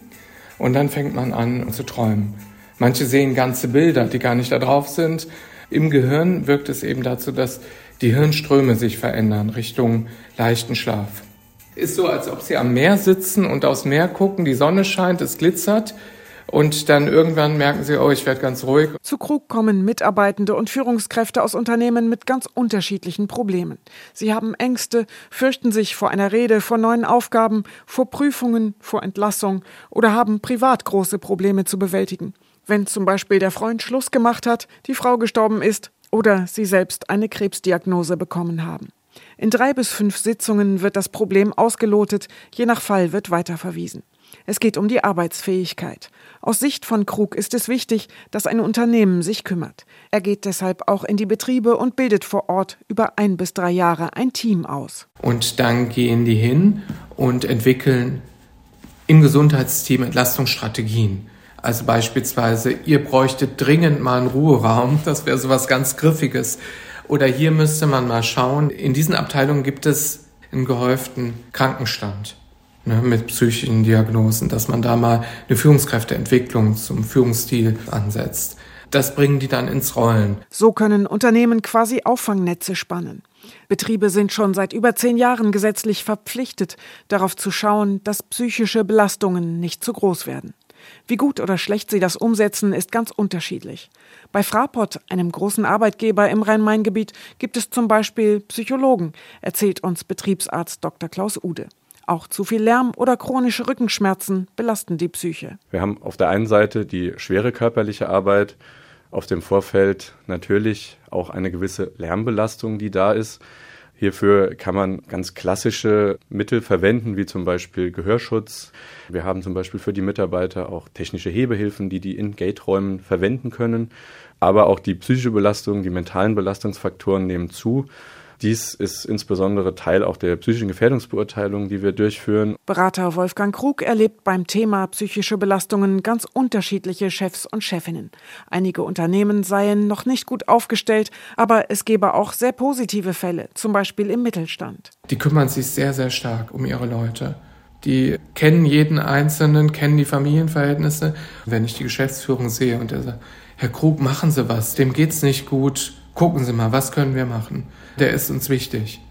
und dann fängt man an zu träumen. Manche sehen ganze Bilder, die gar nicht da drauf sind. Im Gehirn wirkt es eben dazu, dass die Hirnströme sich verändern Richtung leichten Schlaf. Ist so, als ob sie am Meer sitzen und aufs Meer gucken, die Sonne scheint, es glitzert und dann irgendwann merken sie, oh, ich werde ganz ruhig. Zu Krug kommen Mitarbeitende und Führungskräfte aus Unternehmen mit ganz unterschiedlichen Problemen. Sie haben Ängste, fürchten sich vor einer Rede, vor neuen Aufgaben, vor Prüfungen, vor Entlassung oder haben privat große Probleme zu bewältigen. Wenn zum Beispiel der Freund Schluss gemacht hat, die Frau gestorben ist oder sie selbst eine Krebsdiagnose bekommen haben. In drei bis fünf Sitzungen wird das Problem ausgelotet, je nach Fall wird weiterverwiesen. Es geht um die Arbeitsfähigkeit. Aus Sicht von Krug ist es wichtig, dass ein Unternehmen sich kümmert. Er geht deshalb auch in die Betriebe und bildet vor Ort über ein bis drei Jahre ein Team aus. Und dann gehen die hin und entwickeln im Gesundheitsteam Entlastungsstrategien. Also beispielsweise, ihr bräuchtet dringend mal einen Ruheraum, das wäre so was ganz Griffiges. Oder hier müsste man mal schauen, in diesen Abteilungen gibt es einen gehäuften Krankenstand ne, mit psychischen Diagnosen, dass man da mal eine Führungskräfteentwicklung zum Führungsstil ansetzt. Das bringen die dann ins Rollen. So können Unternehmen quasi Auffangnetze spannen. Betriebe sind schon seit über zehn Jahren gesetzlich verpflichtet, darauf zu schauen, dass psychische Belastungen nicht zu groß werden. Wie gut oder schlecht sie das umsetzen, ist ganz unterschiedlich. Bei Fraport, einem großen Arbeitgeber im Rhein-Main-Gebiet, gibt es zum Beispiel Psychologen, erzählt uns Betriebsarzt Dr. Klaus Ude. Auch zu viel Lärm oder chronische Rückenschmerzen belasten die Psyche. Wir haben auf der einen Seite die schwere körperliche Arbeit, auf dem Vorfeld natürlich auch eine gewisse Lärmbelastung, die da ist. Hierfür kann man ganz klassische Mittel verwenden, wie zum Beispiel Gehörschutz. Wir haben zum Beispiel für die Mitarbeiter auch technische Hebehilfen, die die in Gate-Räumen verwenden können. Aber auch die psychische Belastung, die mentalen Belastungsfaktoren nehmen zu. Dies ist insbesondere Teil auch der psychischen Gefährdungsbeurteilung, die wir durchführen. Berater Wolfgang Krug erlebt beim Thema psychische Belastungen ganz unterschiedliche Chefs und Chefinnen. Einige Unternehmen seien noch nicht gut aufgestellt, aber es gebe auch sehr positive Fälle, zum Beispiel im Mittelstand. Die kümmern sich sehr, sehr stark um ihre Leute. Die kennen jeden Einzelnen, kennen die Familienverhältnisse. Wenn ich die Geschäftsführung sehe und der sagt, Herr Krug, machen Sie was, dem geht's nicht gut, gucken Sie mal, was können wir machen? Der ist uns wichtig.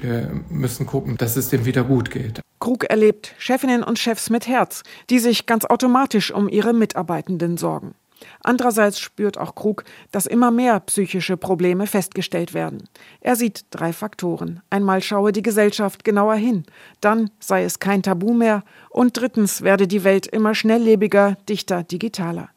Wir müssen gucken, dass es dem wieder gut geht. Krug erlebt Chefinnen und Chefs mit Herz, die sich ganz automatisch um ihre Mitarbeitenden sorgen. Andererseits spürt auch Krug, dass immer mehr psychische Probleme festgestellt werden. Er sieht drei Faktoren. Einmal schaue die Gesellschaft genauer hin, dann sei es kein Tabu mehr und drittens werde die Welt immer schnelllebiger, dichter, digitaler.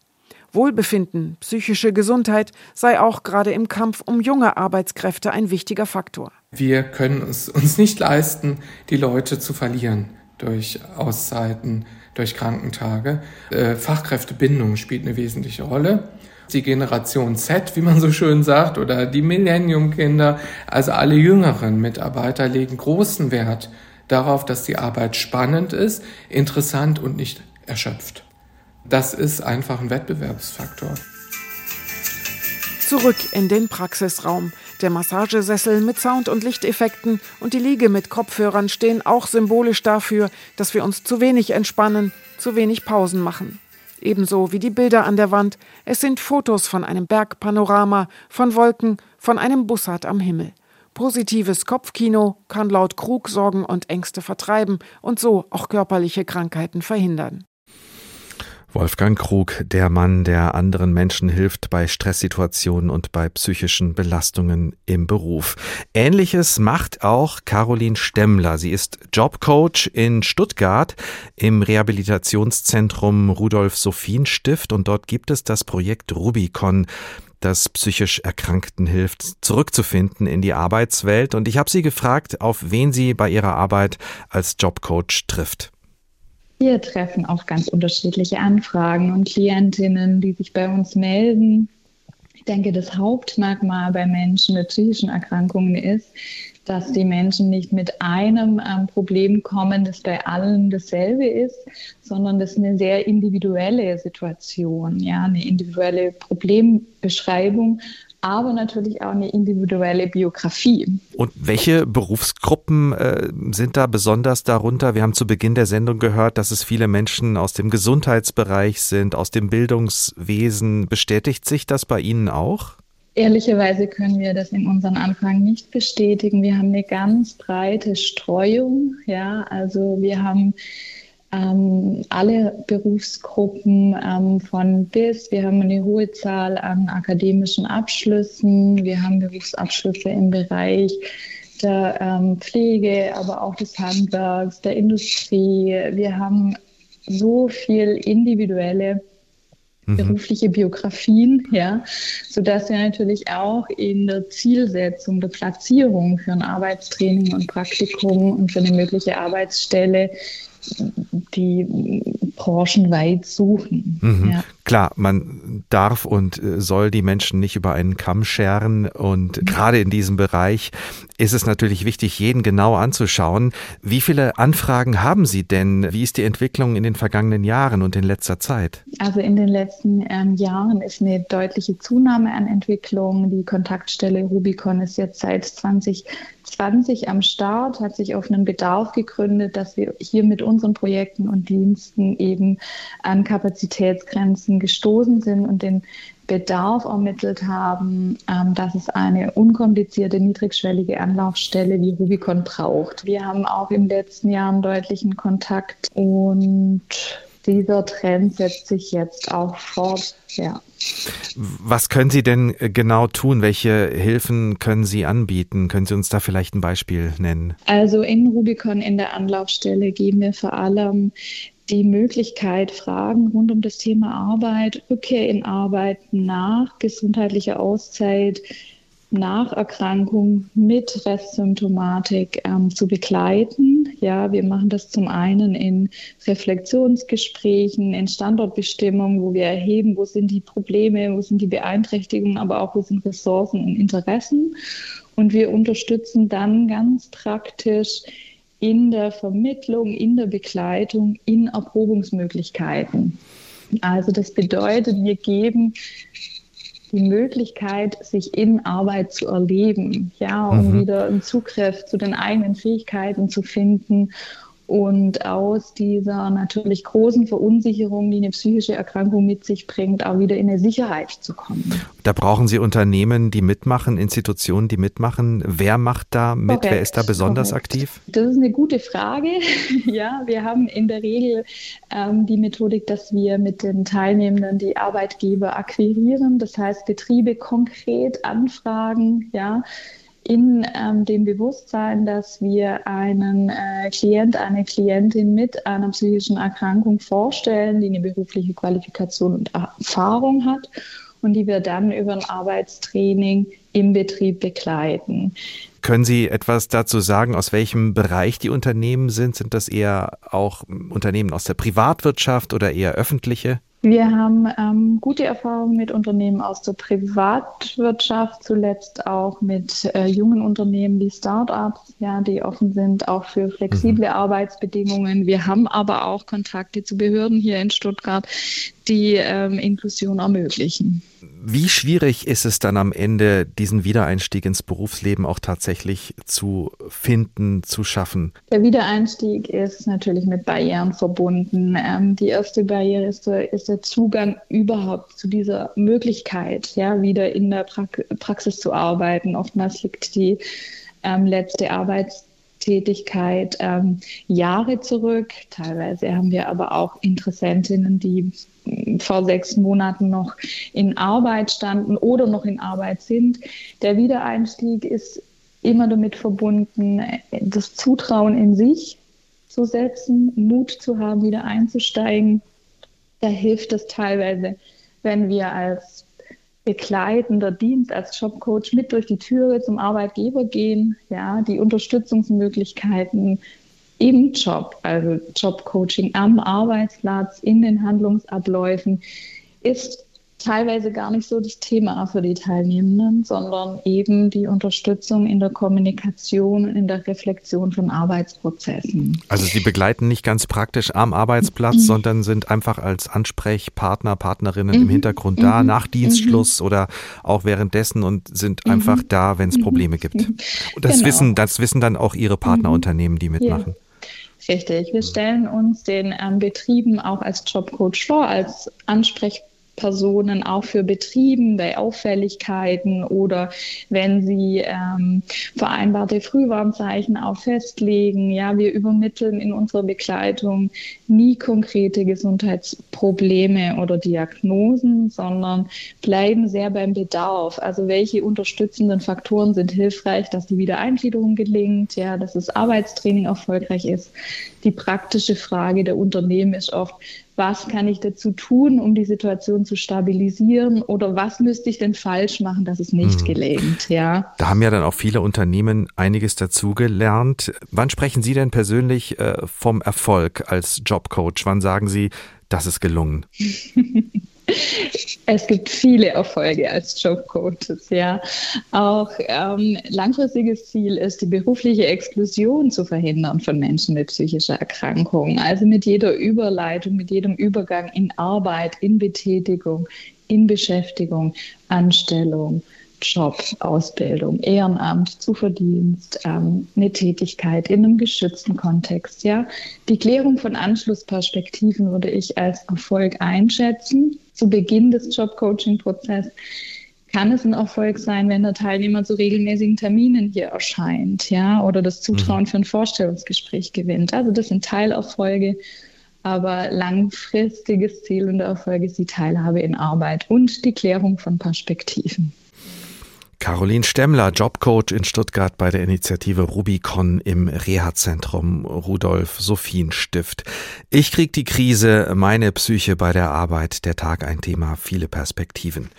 Wohlbefinden, psychische Gesundheit sei auch gerade im Kampf um junge Arbeitskräfte ein wichtiger Faktor. Wir können es uns nicht leisten, die Leute zu verlieren durch Auszeiten, durch Krankentage. Äh, Fachkräftebindung spielt eine wesentliche Rolle. Die Generation Z, wie man so schön sagt, oder die Millennium-Kinder, also alle jüngeren Mitarbeiter legen großen Wert darauf, dass die Arbeit spannend ist, interessant und nicht erschöpft. Das ist einfach ein Wettbewerbsfaktor. Zurück in den Praxisraum. Der Massagesessel mit Sound- und Lichteffekten und die Liege mit Kopfhörern stehen auch symbolisch dafür, dass wir uns zu wenig entspannen, zu wenig Pausen machen. Ebenso wie die Bilder an der Wand. Es sind Fotos von einem Bergpanorama, von Wolken, von einem Bussard am Himmel. Positives Kopfkino kann laut Krug Sorgen und Ängste vertreiben und so auch körperliche Krankheiten verhindern. Wolfgang Krug, der Mann, der anderen Menschen hilft bei Stresssituationen und bei psychischen Belastungen im Beruf. Ähnliches macht auch Caroline Stemmler. Sie ist Jobcoach in Stuttgart im Rehabilitationszentrum Rudolf Sophien Stift und dort gibt es das Projekt Rubicon das psychisch Erkrankten hilft, zurückzufinden in die Arbeitswelt. Und ich habe sie gefragt, auf wen sie bei ihrer Arbeit als Jobcoach trifft. Wir treffen auf ganz unterschiedliche Anfragen und Klientinnen, die sich bei uns melden. Ich denke, das Hauptmerkmal bei Menschen mit psychischen Erkrankungen ist, dass die Menschen nicht mit einem ähm, Problem kommen, das bei allen dasselbe ist, sondern das ist eine sehr individuelle Situation, ja, eine individuelle Problembeschreibung, aber natürlich auch eine individuelle Biografie. Und welche Berufsgruppen äh, sind da besonders darunter? Wir haben zu Beginn der Sendung gehört, dass es viele Menschen aus dem Gesundheitsbereich sind, aus dem Bildungswesen. Bestätigt sich das bei Ihnen auch? Ehrlicherweise können wir das in unseren Anfragen nicht bestätigen. Wir haben eine ganz breite Streuung. Ja, also wir haben ähm, alle Berufsgruppen ähm, von bis. Wir haben eine hohe Zahl an akademischen Abschlüssen. Wir haben Berufsabschlüsse im Bereich der ähm, Pflege, aber auch des Handwerks, der Industrie. Wir haben so viel individuelle mhm. berufliche Biografien, ja, sodass wir natürlich auch in der Zielsetzung der Platzierung für ein Arbeitstraining und Praktikum und für eine mögliche Arbeitsstelle die branchenweit suchen. Mhm. Ja. Klar, man darf und äh, soll die Menschen nicht über einen Kamm scheren und gerade in diesem Bereich ist es natürlich wichtig, jeden genau anzuschauen. Wie viele Anfragen haben Sie denn? Wie ist die Entwicklung in den vergangenen Jahren und in letzter Zeit? Also in den letzten ähm, Jahren ist eine deutliche Zunahme an Entwicklung. Die Kontaktstelle Rubicon ist jetzt seit 2020 am Start, hat sich auf einen Bedarf gegründet, dass wir hier mit unseren Projekten und Diensten eben an Kapazitätsgrenzen gestoßen sind und den Bedarf ermittelt haben, ähm, dass es eine unkomplizierte, niedrigschwellige Anlaufstelle wie Rubicon braucht. Wir haben auch im letzten Jahr einen deutlichen Kontakt und dieser Trend setzt sich jetzt auch fort. Ja. Was können Sie denn äh, genau tun? Welche Hilfen können Sie anbieten? Können Sie uns da vielleicht ein Beispiel nennen? Also in Rubicon in der Anlaufstelle geben wir vor allem die Möglichkeit, Fragen rund um das Thema Arbeit, Rückkehr in Arbeit nach gesundheitlicher Auszeit, nach Erkrankung mit Restsymptomatik ähm, zu begleiten. Ja, wir machen das zum einen in Reflexionsgesprächen, in Standortbestimmung, wo wir erheben, wo sind die Probleme, wo sind die Beeinträchtigungen, aber auch wo sind Ressourcen und Interessen. Und wir unterstützen dann ganz praktisch in der Vermittlung, in der Begleitung, in Erprobungsmöglichkeiten. Also das bedeutet, wir geben die Möglichkeit, sich in Arbeit zu erleben, ja, um mhm. wieder einen Zugriff zu den eigenen Fähigkeiten zu finden und aus dieser natürlich großen Verunsicherung, die eine psychische Erkrankung mit sich bringt, auch wieder in eine Sicherheit zu kommen. Da brauchen Sie Unternehmen, die mitmachen, Institutionen, die mitmachen. Wer macht da mit? Korrekt, Wer ist da besonders korrekt. aktiv? Das ist eine gute Frage. ja, wir haben in der Regel ähm, die Methodik, dass wir mit den Teilnehmenden die Arbeitgeber akquirieren, das heißt Betriebe konkret anfragen, ja in ähm, dem Bewusstsein, dass wir einen äh, Klient, eine Klientin mit einer psychischen Erkrankung vorstellen, die eine berufliche Qualifikation und Erfahrung hat und die wir dann über ein Arbeitstraining im Betrieb begleiten. Können Sie etwas dazu sagen, aus welchem Bereich die Unternehmen sind? Sind das eher auch Unternehmen aus der Privatwirtschaft oder eher öffentliche? Wir haben ähm, gute Erfahrungen mit Unternehmen aus der Privatwirtschaft, zuletzt auch mit äh, jungen Unternehmen wie Startups, ja, die offen sind auch für flexible mhm. Arbeitsbedingungen. Wir haben aber auch Kontakte zu Behörden hier in Stuttgart, die ähm, Inklusion ermöglichen. Wie schwierig ist es dann am Ende, diesen Wiedereinstieg ins Berufsleben auch tatsächlich zu finden, zu schaffen? Der Wiedereinstieg ist natürlich mit Barrieren verbunden. Ähm, die erste Barriere ist der, ist der, Zugang überhaupt zu dieser Möglichkeit, ja, wieder in der pra Praxis zu arbeiten. Oftmals liegt die ähm, letzte Arbeitszeit Tätigkeit ähm, Jahre zurück. Teilweise haben wir aber auch Interessentinnen, die vor sechs Monaten noch in Arbeit standen oder noch in Arbeit sind. Der Wiedereinstieg ist immer damit verbunden, das Zutrauen in sich zu setzen, Mut zu haben, wieder einzusteigen. Da hilft es teilweise, wenn wir als begleitender Dienst als Jobcoach mit durch die Türe zum Arbeitgeber gehen, ja, die Unterstützungsmöglichkeiten im Job, also Jobcoaching am Arbeitsplatz, in den Handlungsabläufen, ist teilweise gar nicht so das Thema für die Teilnehmenden, sondern eben die Unterstützung in der Kommunikation und in der Reflexion von Arbeitsprozessen. Also Sie begleiten nicht ganz praktisch am Arbeitsplatz, mhm. sondern sind einfach als Ansprechpartner, Partnerinnen mhm. im Hintergrund da, mhm. nach Dienstschluss mhm. oder auch währenddessen und sind mhm. einfach da, wenn es mhm. Probleme gibt. Und das genau. wissen, das wissen dann auch Ihre Partnerunternehmen, die mitmachen. Ja. Richtig. Wir stellen uns den ähm, Betrieben auch als Jobcoach vor, als Ansprechpartner Personen auch für Betrieben bei Auffälligkeiten oder wenn sie ähm, vereinbarte Frühwarnzeichen auch festlegen. Ja, wir übermitteln in unserer Begleitung nie konkrete Gesundheitsprobleme oder Diagnosen, sondern bleiben sehr beim Bedarf. Also welche unterstützenden Faktoren sind hilfreich, dass die Wiedereingliederung gelingt, ja, dass das Arbeitstraining erfolgreich ist. Die praktische Frage der Unternehmen ist oft, was kann ich dazu tun, um die Situation zu stabilisieren oder was müsste ich denn falsch machen, dass es nicht hm. gelingt, ja. Da haben ja dann auch viele Unternehmen einiges dazugelernt. Wann sprechen Sie denn persönlich äh, vom Erfolg als Jobcoach? Wann sagen Sie, das ist gelungen? Es gibt viele Erfolge als Jobcoaches, ja. Auch ähm, langfristiges Ziel ist, die berufliche Exklusion zu verhindern von Menschen mit psychischer Erkrankung. Also mit jeder Überleitung, mit jedem Übergang in Arbeit, in Betätigung, in Beschäftigung, Anstellung, Job, Ausbildung, Ehrenamt, Zuverdienst, ähm, eine Tätigkeit in einem geschützten Kontext. Ja, die Klärung von Anschlussperspektiven würde ich als Erfolg einschätzen. Zu Beginn des Jobcoaching-Prozesses kann es ein Erfolg sein, wenn der Teilnehmer zu regelmäßigen Terminen hier erscheint, ja, oder das Zutrauen mhm. für ein Vorstellungsgespräch gewinnt. Also das sind Teilerfolge, aber langfristiges Ziel und Erfolg ist die Teilhabe in Arbeit und die Klärung von Perspektiven. Caroline Stemmler, Jobcoach in Stuttgart bei der Initiative Rubicon im Reha-Zentrum Rudolf Sophien Stift. Ich krieg die Krise, meine Psyche bei der Arbeit, der Tag ein Thema, viele Perspektiven.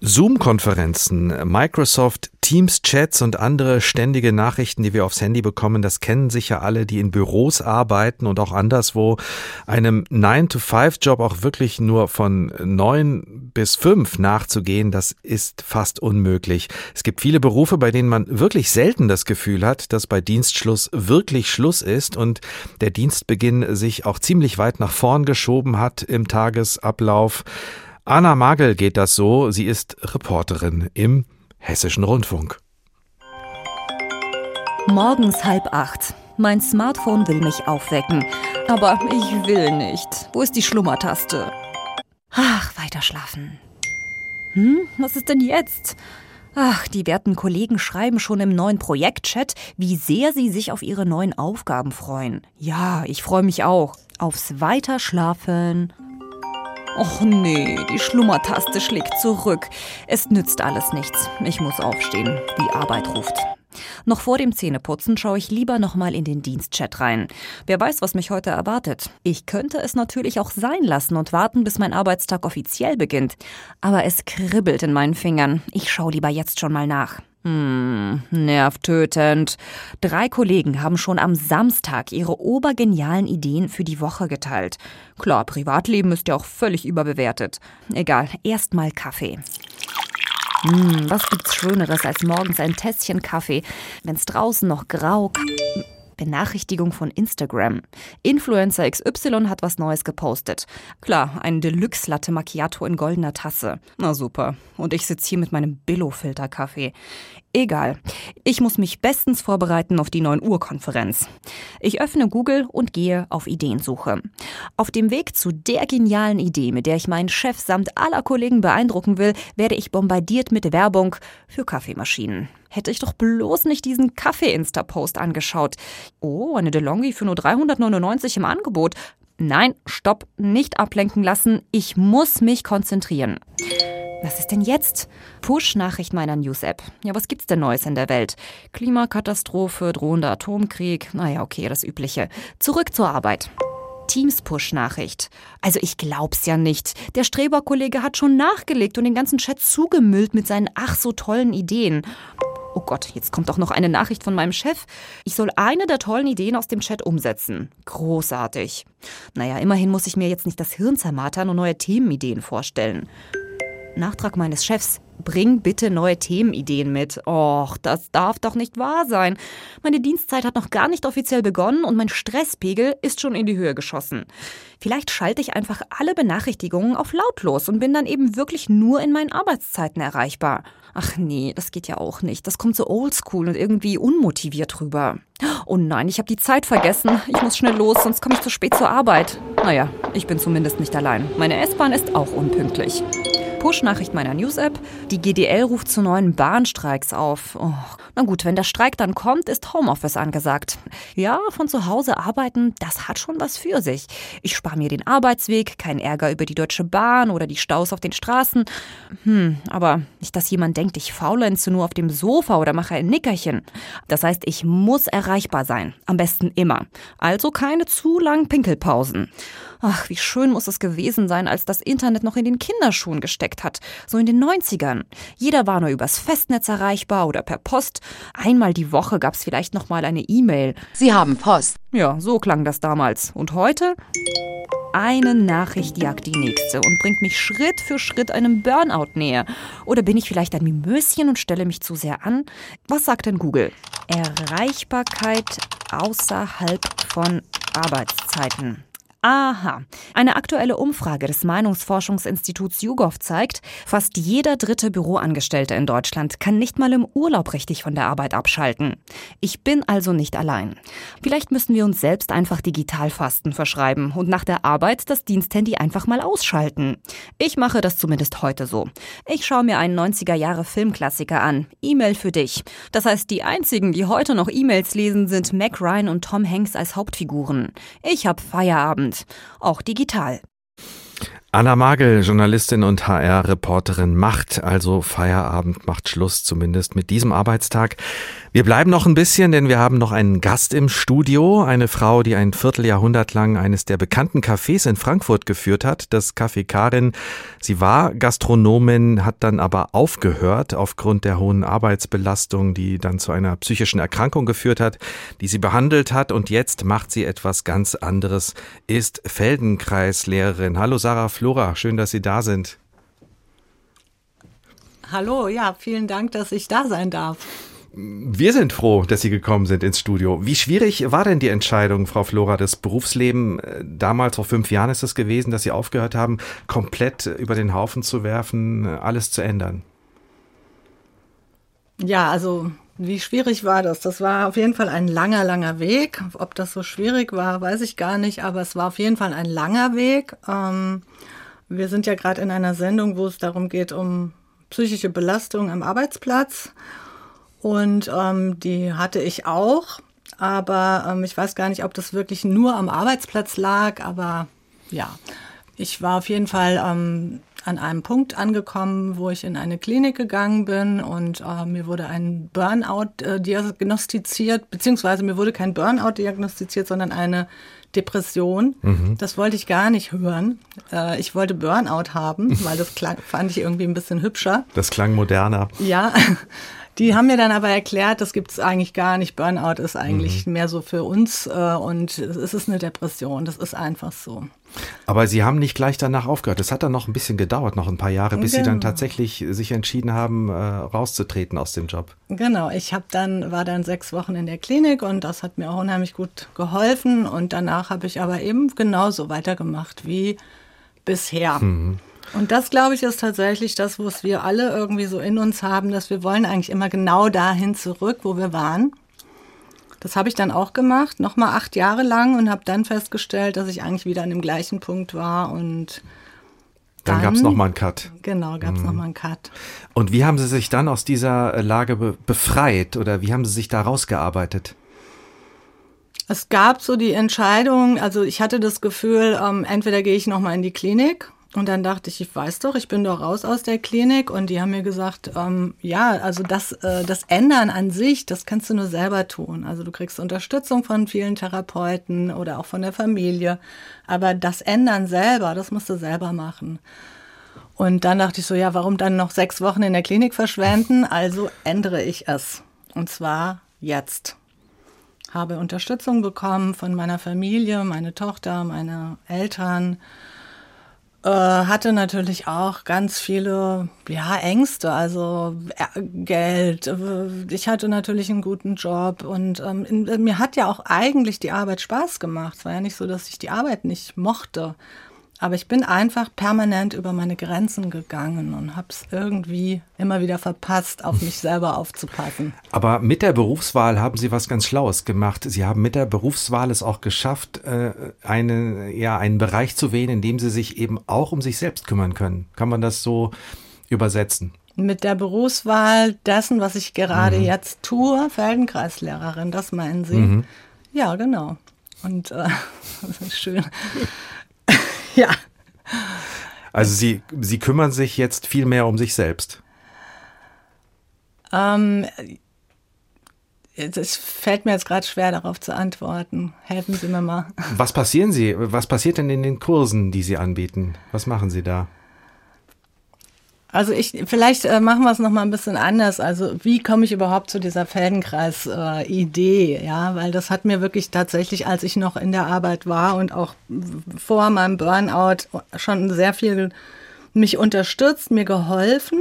Zoom-Konferenzen, Microsoft Teams-Chats und andere ständige Nachrichten, die wir aufs Handy bekommen, das kennen sicher alle, die in Büros arbeiten und auch anderswo. Einem 9-to-5-Job auch wirklich nur von 9 bis 5 nachzugehen, das ist fast unmöglich. Es gibt viele Berufe, bei denen man wirklich selten das Gefühl hat, dass bei Dienstschluss wirklich Schluss ist und der Dienstbeginn sich auch ziemlich weit nach vorn geschoben hat im Tagesablauf. Anna Magel geht das so. Sie ist Reporterin im Hessischen Rundfunk. Morgens halb acht. Mein Smartphone will mich aufwecken. Aber ich will nicht. Wo ist die Schlummertaste? Ach, weiter schlafen. Hm, was ist denn jetzt? Ach, die werten Kollegen schreiben schon im neuen Projektchat, wie sehr sie sich auf ihre neuen Aufgaben freuen. Ja, ich freue mich auch. Aufs Weiterschlafen. Och nee, die Schlummertaste schlägt zurück. Es nützt alles nichts. Ich muss aufstehen. Die Arbeit ruft. Noch vor dem Zähneputzen schaue ich lieber nochmal in den Dienstchat rein. Wer weiß, was mich heute erwartet. Ich könnte es natürlich auch sein lassen und warten, bis mein Arbeitstag offiziell beginnt. Aber es kribbelt in meinen Fingern. Ich schaue lieber jetzt schon mal nach. Hm, nervtötend. Drei Kollegen haben schon am Samstag ihre obergenialen Ideen für die Woche geteilt. Klar, Privatleben ist ja auch völlig überbewertet. Egal, erstmal Kaffee. Hm, was gibt's Schöneres als morgens ein Tässchen Kaffee, wenn's draußen noch grau. Benachrichtigung von Instagram. Influencer XY hat was Neues gepostet. Klar, ein Deluxe Latte Macchiato in goldener Tasse. Na super. Und ich sitze hier mit meinem Billo-Filter-Kaffee. Egal. Ich muss mich bestens vorbereiten auf die 9 Uhr Konferenz. Ich öffne Google und gehe auf Ideensuche. Auf dem Weg zu der genialen Idee, mit der ich meinen Chef samt aller Kollegen beeindrucken will, werde ich bombardiert mit Werbung für Kaffeemaschinen. Hätte ich doch bloß nicht diesen Kaffee-Insta-Post angeschaut. Oh, eine DeLonghi für nur 399 im Angebot. Nein, stopp, nicht ablenken lassen. Ich muss mich konzentrieren. Was ist denn jetzt? Push-Nachricht meiner News-App. Ja, was gibt's denn Neues in der Welt? Klimakatastrophe, drohender Atomkrieg. Naja, okay, das Übliche. Zurück zur Arbeit. Teams-Push-Nachricht. Also ich glaub's ja nicht. Der Streber-Kollege hat schon nachgelegt und den ganzen Chat zugemüllt mit seinen ach so tollen Ideen. Oh Gott, jetzt kommt doch noch eine Nachricht von meinem Chef. Ich soll eine der tollen Ideen aus dem Chat umsetzen. Großartig. Naja, immerhin muss ich mir jetzt nicht das Hirn zermartern und neue Themenideen vorstellen. Nachtrag meines Chefs. Bring bitte neue Themenideen mit. Och, das darf doch nicht wahr sein. Meine Dienstzeit hat noch gar nicht offiziell begonnen und mein Stresspegel ist schon in die Höhe geschossen. Vielleicht schalte ich einfach alle Benachrichtigungen auf lautlos und bin dann eben wirklich nur in meinen Arbeitszeiten erreichbar. Ach nee, das geht ja auch nicht. Das kommt so oldschool und irgendwie unmotiviert rüber. Oh nein, ich habe die Zeit vergessen. Ich muss schnell los, sonst komme ich zu spät zur Arbeit. Naja, ich bin zumindest nicht allein. Meine S-Bahn ist auch unpünktlich. Push-Nachricht meiner News-App. Die GDL ruft zu neuen Bahnstreiks auf. Oh, na gut, wenn der Streik dann kommt, ist Homeoffice angesagt. Ja, von zu Hause arbeiten, das hat schon was für sich. Ich spare mir den Arbeitsweg, kein Ärger über die Deutsche Bahn oder die Staus auf den Straßen. Hm, aber nicht, dass jemand denkt, ich faulenze nur auf dem Sofa oder mache ein Nickerchen. Das heißt, ich muss erreichbar sein. Am besten immer. Also keine zu langen Pinkelpausen. Ach, wie schön muss es gewesen sein, als das Internet noch in den Kinderschuhen gesteckt hat, so in den 90ern. Jeder war nur übers Festnetz erreichbar oder per Post. Einmal die Woche gab's vielleicht noch mal eine E-Mail. Sie haben Post. Ja, so klang das damals. Und heute? Eine Nachricht jagt die nächste und bringt mich Schritt für Schritt einem Burnout näher. Oder bin ich vielleicht ein Mimöschen und stelle mich zu sehr an? Was sagt denn Google? Erreichbarkeit außerhalb von Arbeitszeiten. Aha. Eine aktuelle Umfrage des Meinungsforschungsinstituts YouGov zeigt, fast jeder dritte Büroangestellte in Deutschland kann nicht mal im Urlaub richtig von der Arbeit abschalten. Ich bin also nicht allein. Vielleicht müssen wir uns selbst einfach Digitalfasten verschreiben und nach der Arbeit das Diensthandy einfach mal ausschalten. Ich mache das zumindest heute so. Ich schaue mir einen 90er Jahre Filmklassiker an. E-Mail für dich. Das heißt, die einzigen, die heute noch E-Mails lesen, sind Mac Ryan und Tom Hanks als Hauptfiguren. Ich habe Feierabend auch digital. Anna Magel, Journalistin und HR-Reporterin, macht also Feierabend, macht Schluss zumindest mit diesem Arbeitstag. Wir bleiben noch ein bisschen, denn wir haben noch einen Gast im Studio, eine Frau, die ein Vierteljahrhundert lang eines der bekannten Cafés in Frankfurt geführt hat, das Café Karin. Sie war Gastronomin, hat dann aber aufgehört aufgrund der hohen Arbeitsbelastung, die dann zu einer psychischen Erkrankung geführt hat, die sie behandelt hat und jetzt macht sie etwas ganz anderes, ist Feldenkreislehrerin. Hallo Sarah Flora, schön, dass Sie da sind. Hallo, ja, vielen Dank, dass ich da sein darf. Wir sind froh, dass Sie gekommen sind ins Studio. Wie schwierig war denn die Entscheidung, Frau Flora, das Berufsleben äh, damals vor fünf Jahren ist es gewesen, dass Sie aufgehört haben, komplett über den Haufen zu werfen, alles zu ändern? Ja, also wie schwierig war das? Das war auf jeden Fall ein langer, langer Weg. Ob das so schwierig war, weiß ich gar nicht, aber es war auf jeden Fall ein langer Weg. Ähm, wir sind ja gerade in einer Sendung, wo es darum geht, um psychische Belastung am Arbeitsplatz. Und ähm, die hatte ich auch. Aber ähm, ich weiß gar nicht, ob das wirklich nur am Arbeitsplatz lag. Aber ja, ich war auf jeden Fall ähm, an einem Punkt angekommen, wo ich in eine Klinik gegangen bin und äh, mir wurde ein Burnout äh, diagnostiziert, beziehungsweise mir wurde kein Burnout diagnostiziert, sondern eine Depression. Mhm. Das wollte ich gar nicht hören. Äh, ich wollte Burnout haben, weil das klang, fand ich irgendwie ein bisschen hübscher. Das klang moderner. Ja, die haben mir dann aber erklärt, das gibt es eigentlich gar nicht. Burnout ist eigentlich mhm. mehr so für uns äh, und es ist eine Depression. Das ist einfach so. Aber Sie haben nicht gleich danach aufgehört. Es hat dann noch ein bisschen gedauert, noch ein paar Jahre, bis genau. Sie dann genau. tatsächlich sich entschieden haben, äh, rauszutreten aus dem Job. Genau, ich habe dann war dann sechs Wochen in der Klinik und das hat mir auch unheimlich gut geholfen. Und danach habe ich aber eben genauso weitergemacht wie bisher. Mhm. Und das, glaube ich, ist tatsächlich das, was wir alle irgendwie so in uns haben, dass wir wollen eigentlich immer genau dahin zurück, wo wir waren. Das habe ich dann auch gemacht, nochmal acht Jahre lang und habe dann festgestellt, dass ich eigentlich wieder an dem gleichen Punkt war und dann, dann gab es nochmal einen Cut. Genau, gab es mhm. nochmal einen Cut. Und wie haben Sie sich dann aus dieser Lage be befreit oder wie haben Sie sich da rausgearbeitet? Es gab so die Entscheidung, also ich hatte das Gefühl, ähm, entweder gehe ich nochmal in die Klinik und dann dachte ich, ich weiß doch, ich bin doch raus aus der Klinik. Und die haben mir gesagt, ähm, ja, also das, äh, das Ändern an sich, das kannst du nur selber tun. Also du kriegst Unterstützung von vielen Therapeuten oder auch von der Familie. Aber das Ändern selber, das musst du selber machen. Und dann dachte ich so, ja, warum dann noch sechs Wochen in der Klinik verschwenden? Also ändere ich es. Und zwar jetzt. Habe Unterstützung bekommen von meiner Familie, meine Tochter, meine Eltern. Äh, hatte natürlich auch ganz viele ja, Ängste, also äh, Geld. Äh, ich hatte natürlich einen guten Job und ähm, in, mir hat ja auch eigentlich die Arbeit Spaß gemacht. Es war ja nicht so, dass ich die Arbeit nicht mochte. Aber ich bin einfach permanent über meine Grenzen gegangen und habe es irgendwie immer wieder verpasst, auf mich selber aufzupassen. Aber mit der Berufswahl haben Sie was ganz Schlaues gemacht. Sie haben mit der Berufswahl es auch geschafft, äh, eine, ja, einen Bereich zu wählen, in dem Sie sich eben auch um sich selbst kümmern können. Kann man das so übersetzen? Mit der Berufswahl dessen, was ich gerade mhm. jetzt tue, Feldenkreislehrerin, das meinen Sie? Mhm. Ja, genau. Und äh, das ist schön. Ja. Also Sie, Sie kümmern sich jetzt viel mehr um sich selbst. Ähm, es fällt mir jetzt gerade schwer, darauf zu antworten. Helfen Sie mir mal. Was passieren Sie? Was passiert denn in den Kursen, die Sie anbieten? Was machen Sie da? Also ich, vielleicht äh, machen wir es nochmal ein bisschen anders. Also wie komme ich überhaupt zu dieser Feldenkreis-Idee? Äh, ja, weil das hat mir wirklich tatsächlich, als ich noch in der Arbeit war und auch vor meinem Burnout schon sehr viel mich unterstützt, mir geholfen.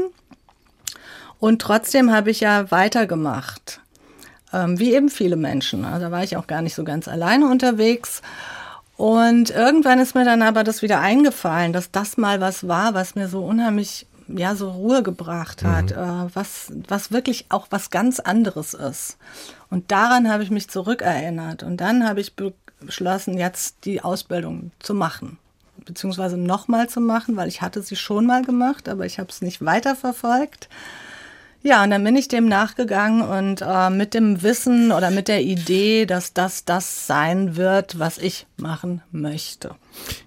Und trotzdem habe ich ja weitergemacht. Ähm, wie eben viele Menschen. Also da war ich auch gar nicht so ganz alleine unterwegs. Und irgendwann ist mir dann aber das wieder eingefallen, dass das mal was war, was mir so unheimlich ja so Ruhe gebracht hat, mhm. äh, was, was wirklich auch was ganz anderes ist. Und daran habe ich mich zurückerinnert. Und dann habe ich beschlossen, jetzt die Ausbildung zu machen. Beziehungsweise nochmal zu machen, weil ich hatte sie schon mal gemacht, aber ich habe es nicht weiterverfolgt. Ja, und dann bin ich dem nachgegangen und äh, mit dem Wissen oder mit der Idee, dass das das sein wird, was ich machen möchte.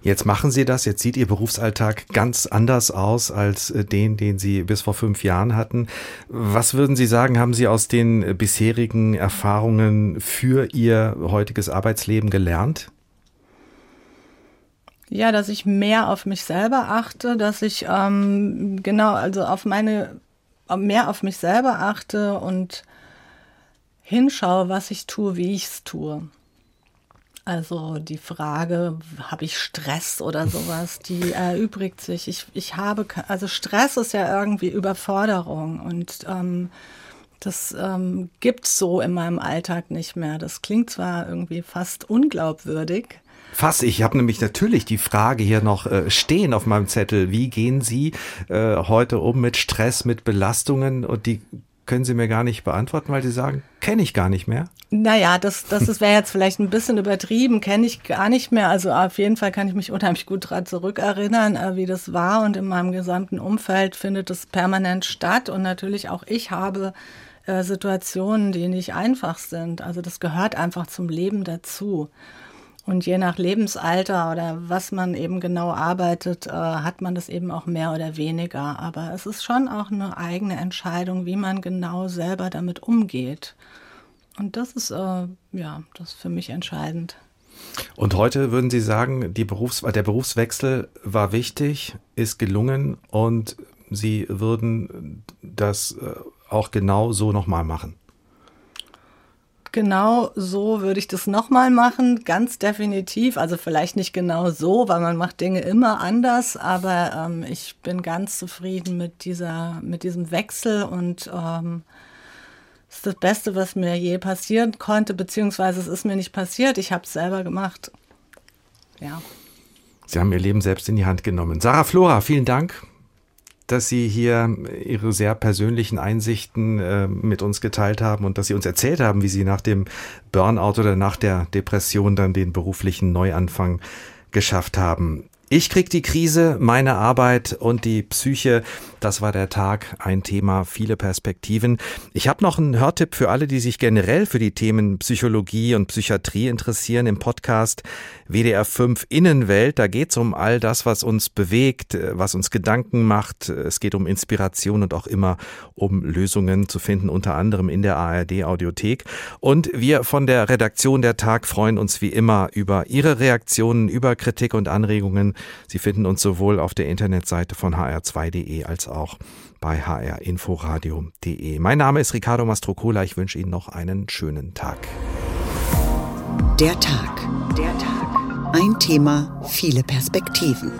Jetzt machen Sie das, jetzt sieht Ihr Berufsalltag ganz anders aus als äh, den, den Sie bis vor fünf Jahren hatten. Was würden Sie sagen, haben Sie aus den bisherigen Erfahrungen für Ihr heutiges Arbeitsleben gelernt? Ja, dass ich mehr auf mich selber achte, dass ich ähm, genau, also auf meine mehr auf mich selber achte und hinschaue, was ich tue, wie ich es tue. Also die Frage, habe ich Stress oder sowas, die erübrigt sich. Ich, ich habe, also Stress ist ja irgendwie Überforderung und ähm, das ähm, gibt es so in meinem Alltag nicht mehr. Das klingt zwar irgendwie fast unglaubwürdig, Fast. Ich habe nämlich natürlich die Frage hier noch äh, stehen auf meinem Zettel. Wie gehen Sie äh, heute um mit Stress, mit Belastungen? Und die können Sie mir gar nicht beantworten, weil Sie sagen, kenne ich gar nicht mehr. Naja, das, das, das wäre jetzt vielleicht ein bisschen übertrieben, kenne ich gar nicht mehr. Also auf jeden Fall kann ich mich unheimlich gut daran zurückerinnern, äh, wie das war. Und in meinem gesamten Umfeld findet es permanent statt. Und natürlich auch ich habe äh, Situationen, die nicht einfach sind. Also das gehört einfach zum Leben dazu. Und je nach Lebensalter oder was man eben genau arbeitet, äh, hat man das eben auch mehr oder weniger. Aber es ist schon auch eine eigene Entscheidung, wie man genau selber damit umgeht. Und das ist, äh, ja, das ist für mich entscheidend. Und heute würden Sie sagen, Berufs der Berufswechsel war wichtig, ist gelungen und Sie würden das äh, auch genau so nochmal machen? Genau so würde ich das nochmal machen, ganz definitiv. Also vielleicht nicht genau so, weil man macht Dinge immer anders, aber ähm, ich bin ganz zufrieden mit dieser, mit diesem Wechsel und ähm, ist das Beste, was mir je passieren konnte, beziehungsweise es ist mir nicht passiert. Ich habe es selber gemacht. Ja. Sie haben Ihr Leben selbst in die Hand genommen. Sarah Flora, vielen Dank dass Sie hier Ihre sehr persönlichen Einsichten äh, mit uns geteilt haben und dass Sie uns erzählt haben, wie Sie nach dem Burnout oder nach der Depression dann den beruflichen Neuanfang geschafft haben. Ich krieg die Krise, meine Arbeit und die Psyche. Das war der Tag, ein Thema, viele Perspektiven. Ich habe noch einen Hörtipp für alle, die sich generell für die Themen Psychologie und Psychiatrie interessieren im Podcast WDR 5 Innenwelt. Da geht's um all das, was uns bewegt, was uns Gedanken macht. Es geht um Inspiration und auch immer um Lösungen zu finden, unter anderem in der ARD Audiothek. Und wir von der Redaktion der Tag freuen uns wie immer über Ihre Reaktionen, über Kritik und Anregungen Sie finden uns sowohl auf der Internetseite von hr2.de als auch bei hrinforadio.de. Mein Name ist Ricardo Mastrocola. Ich wünsche Ihnen noch einen schönen Tag. Der Tag. Der Tag. Ein Thema, viele Perspektiven.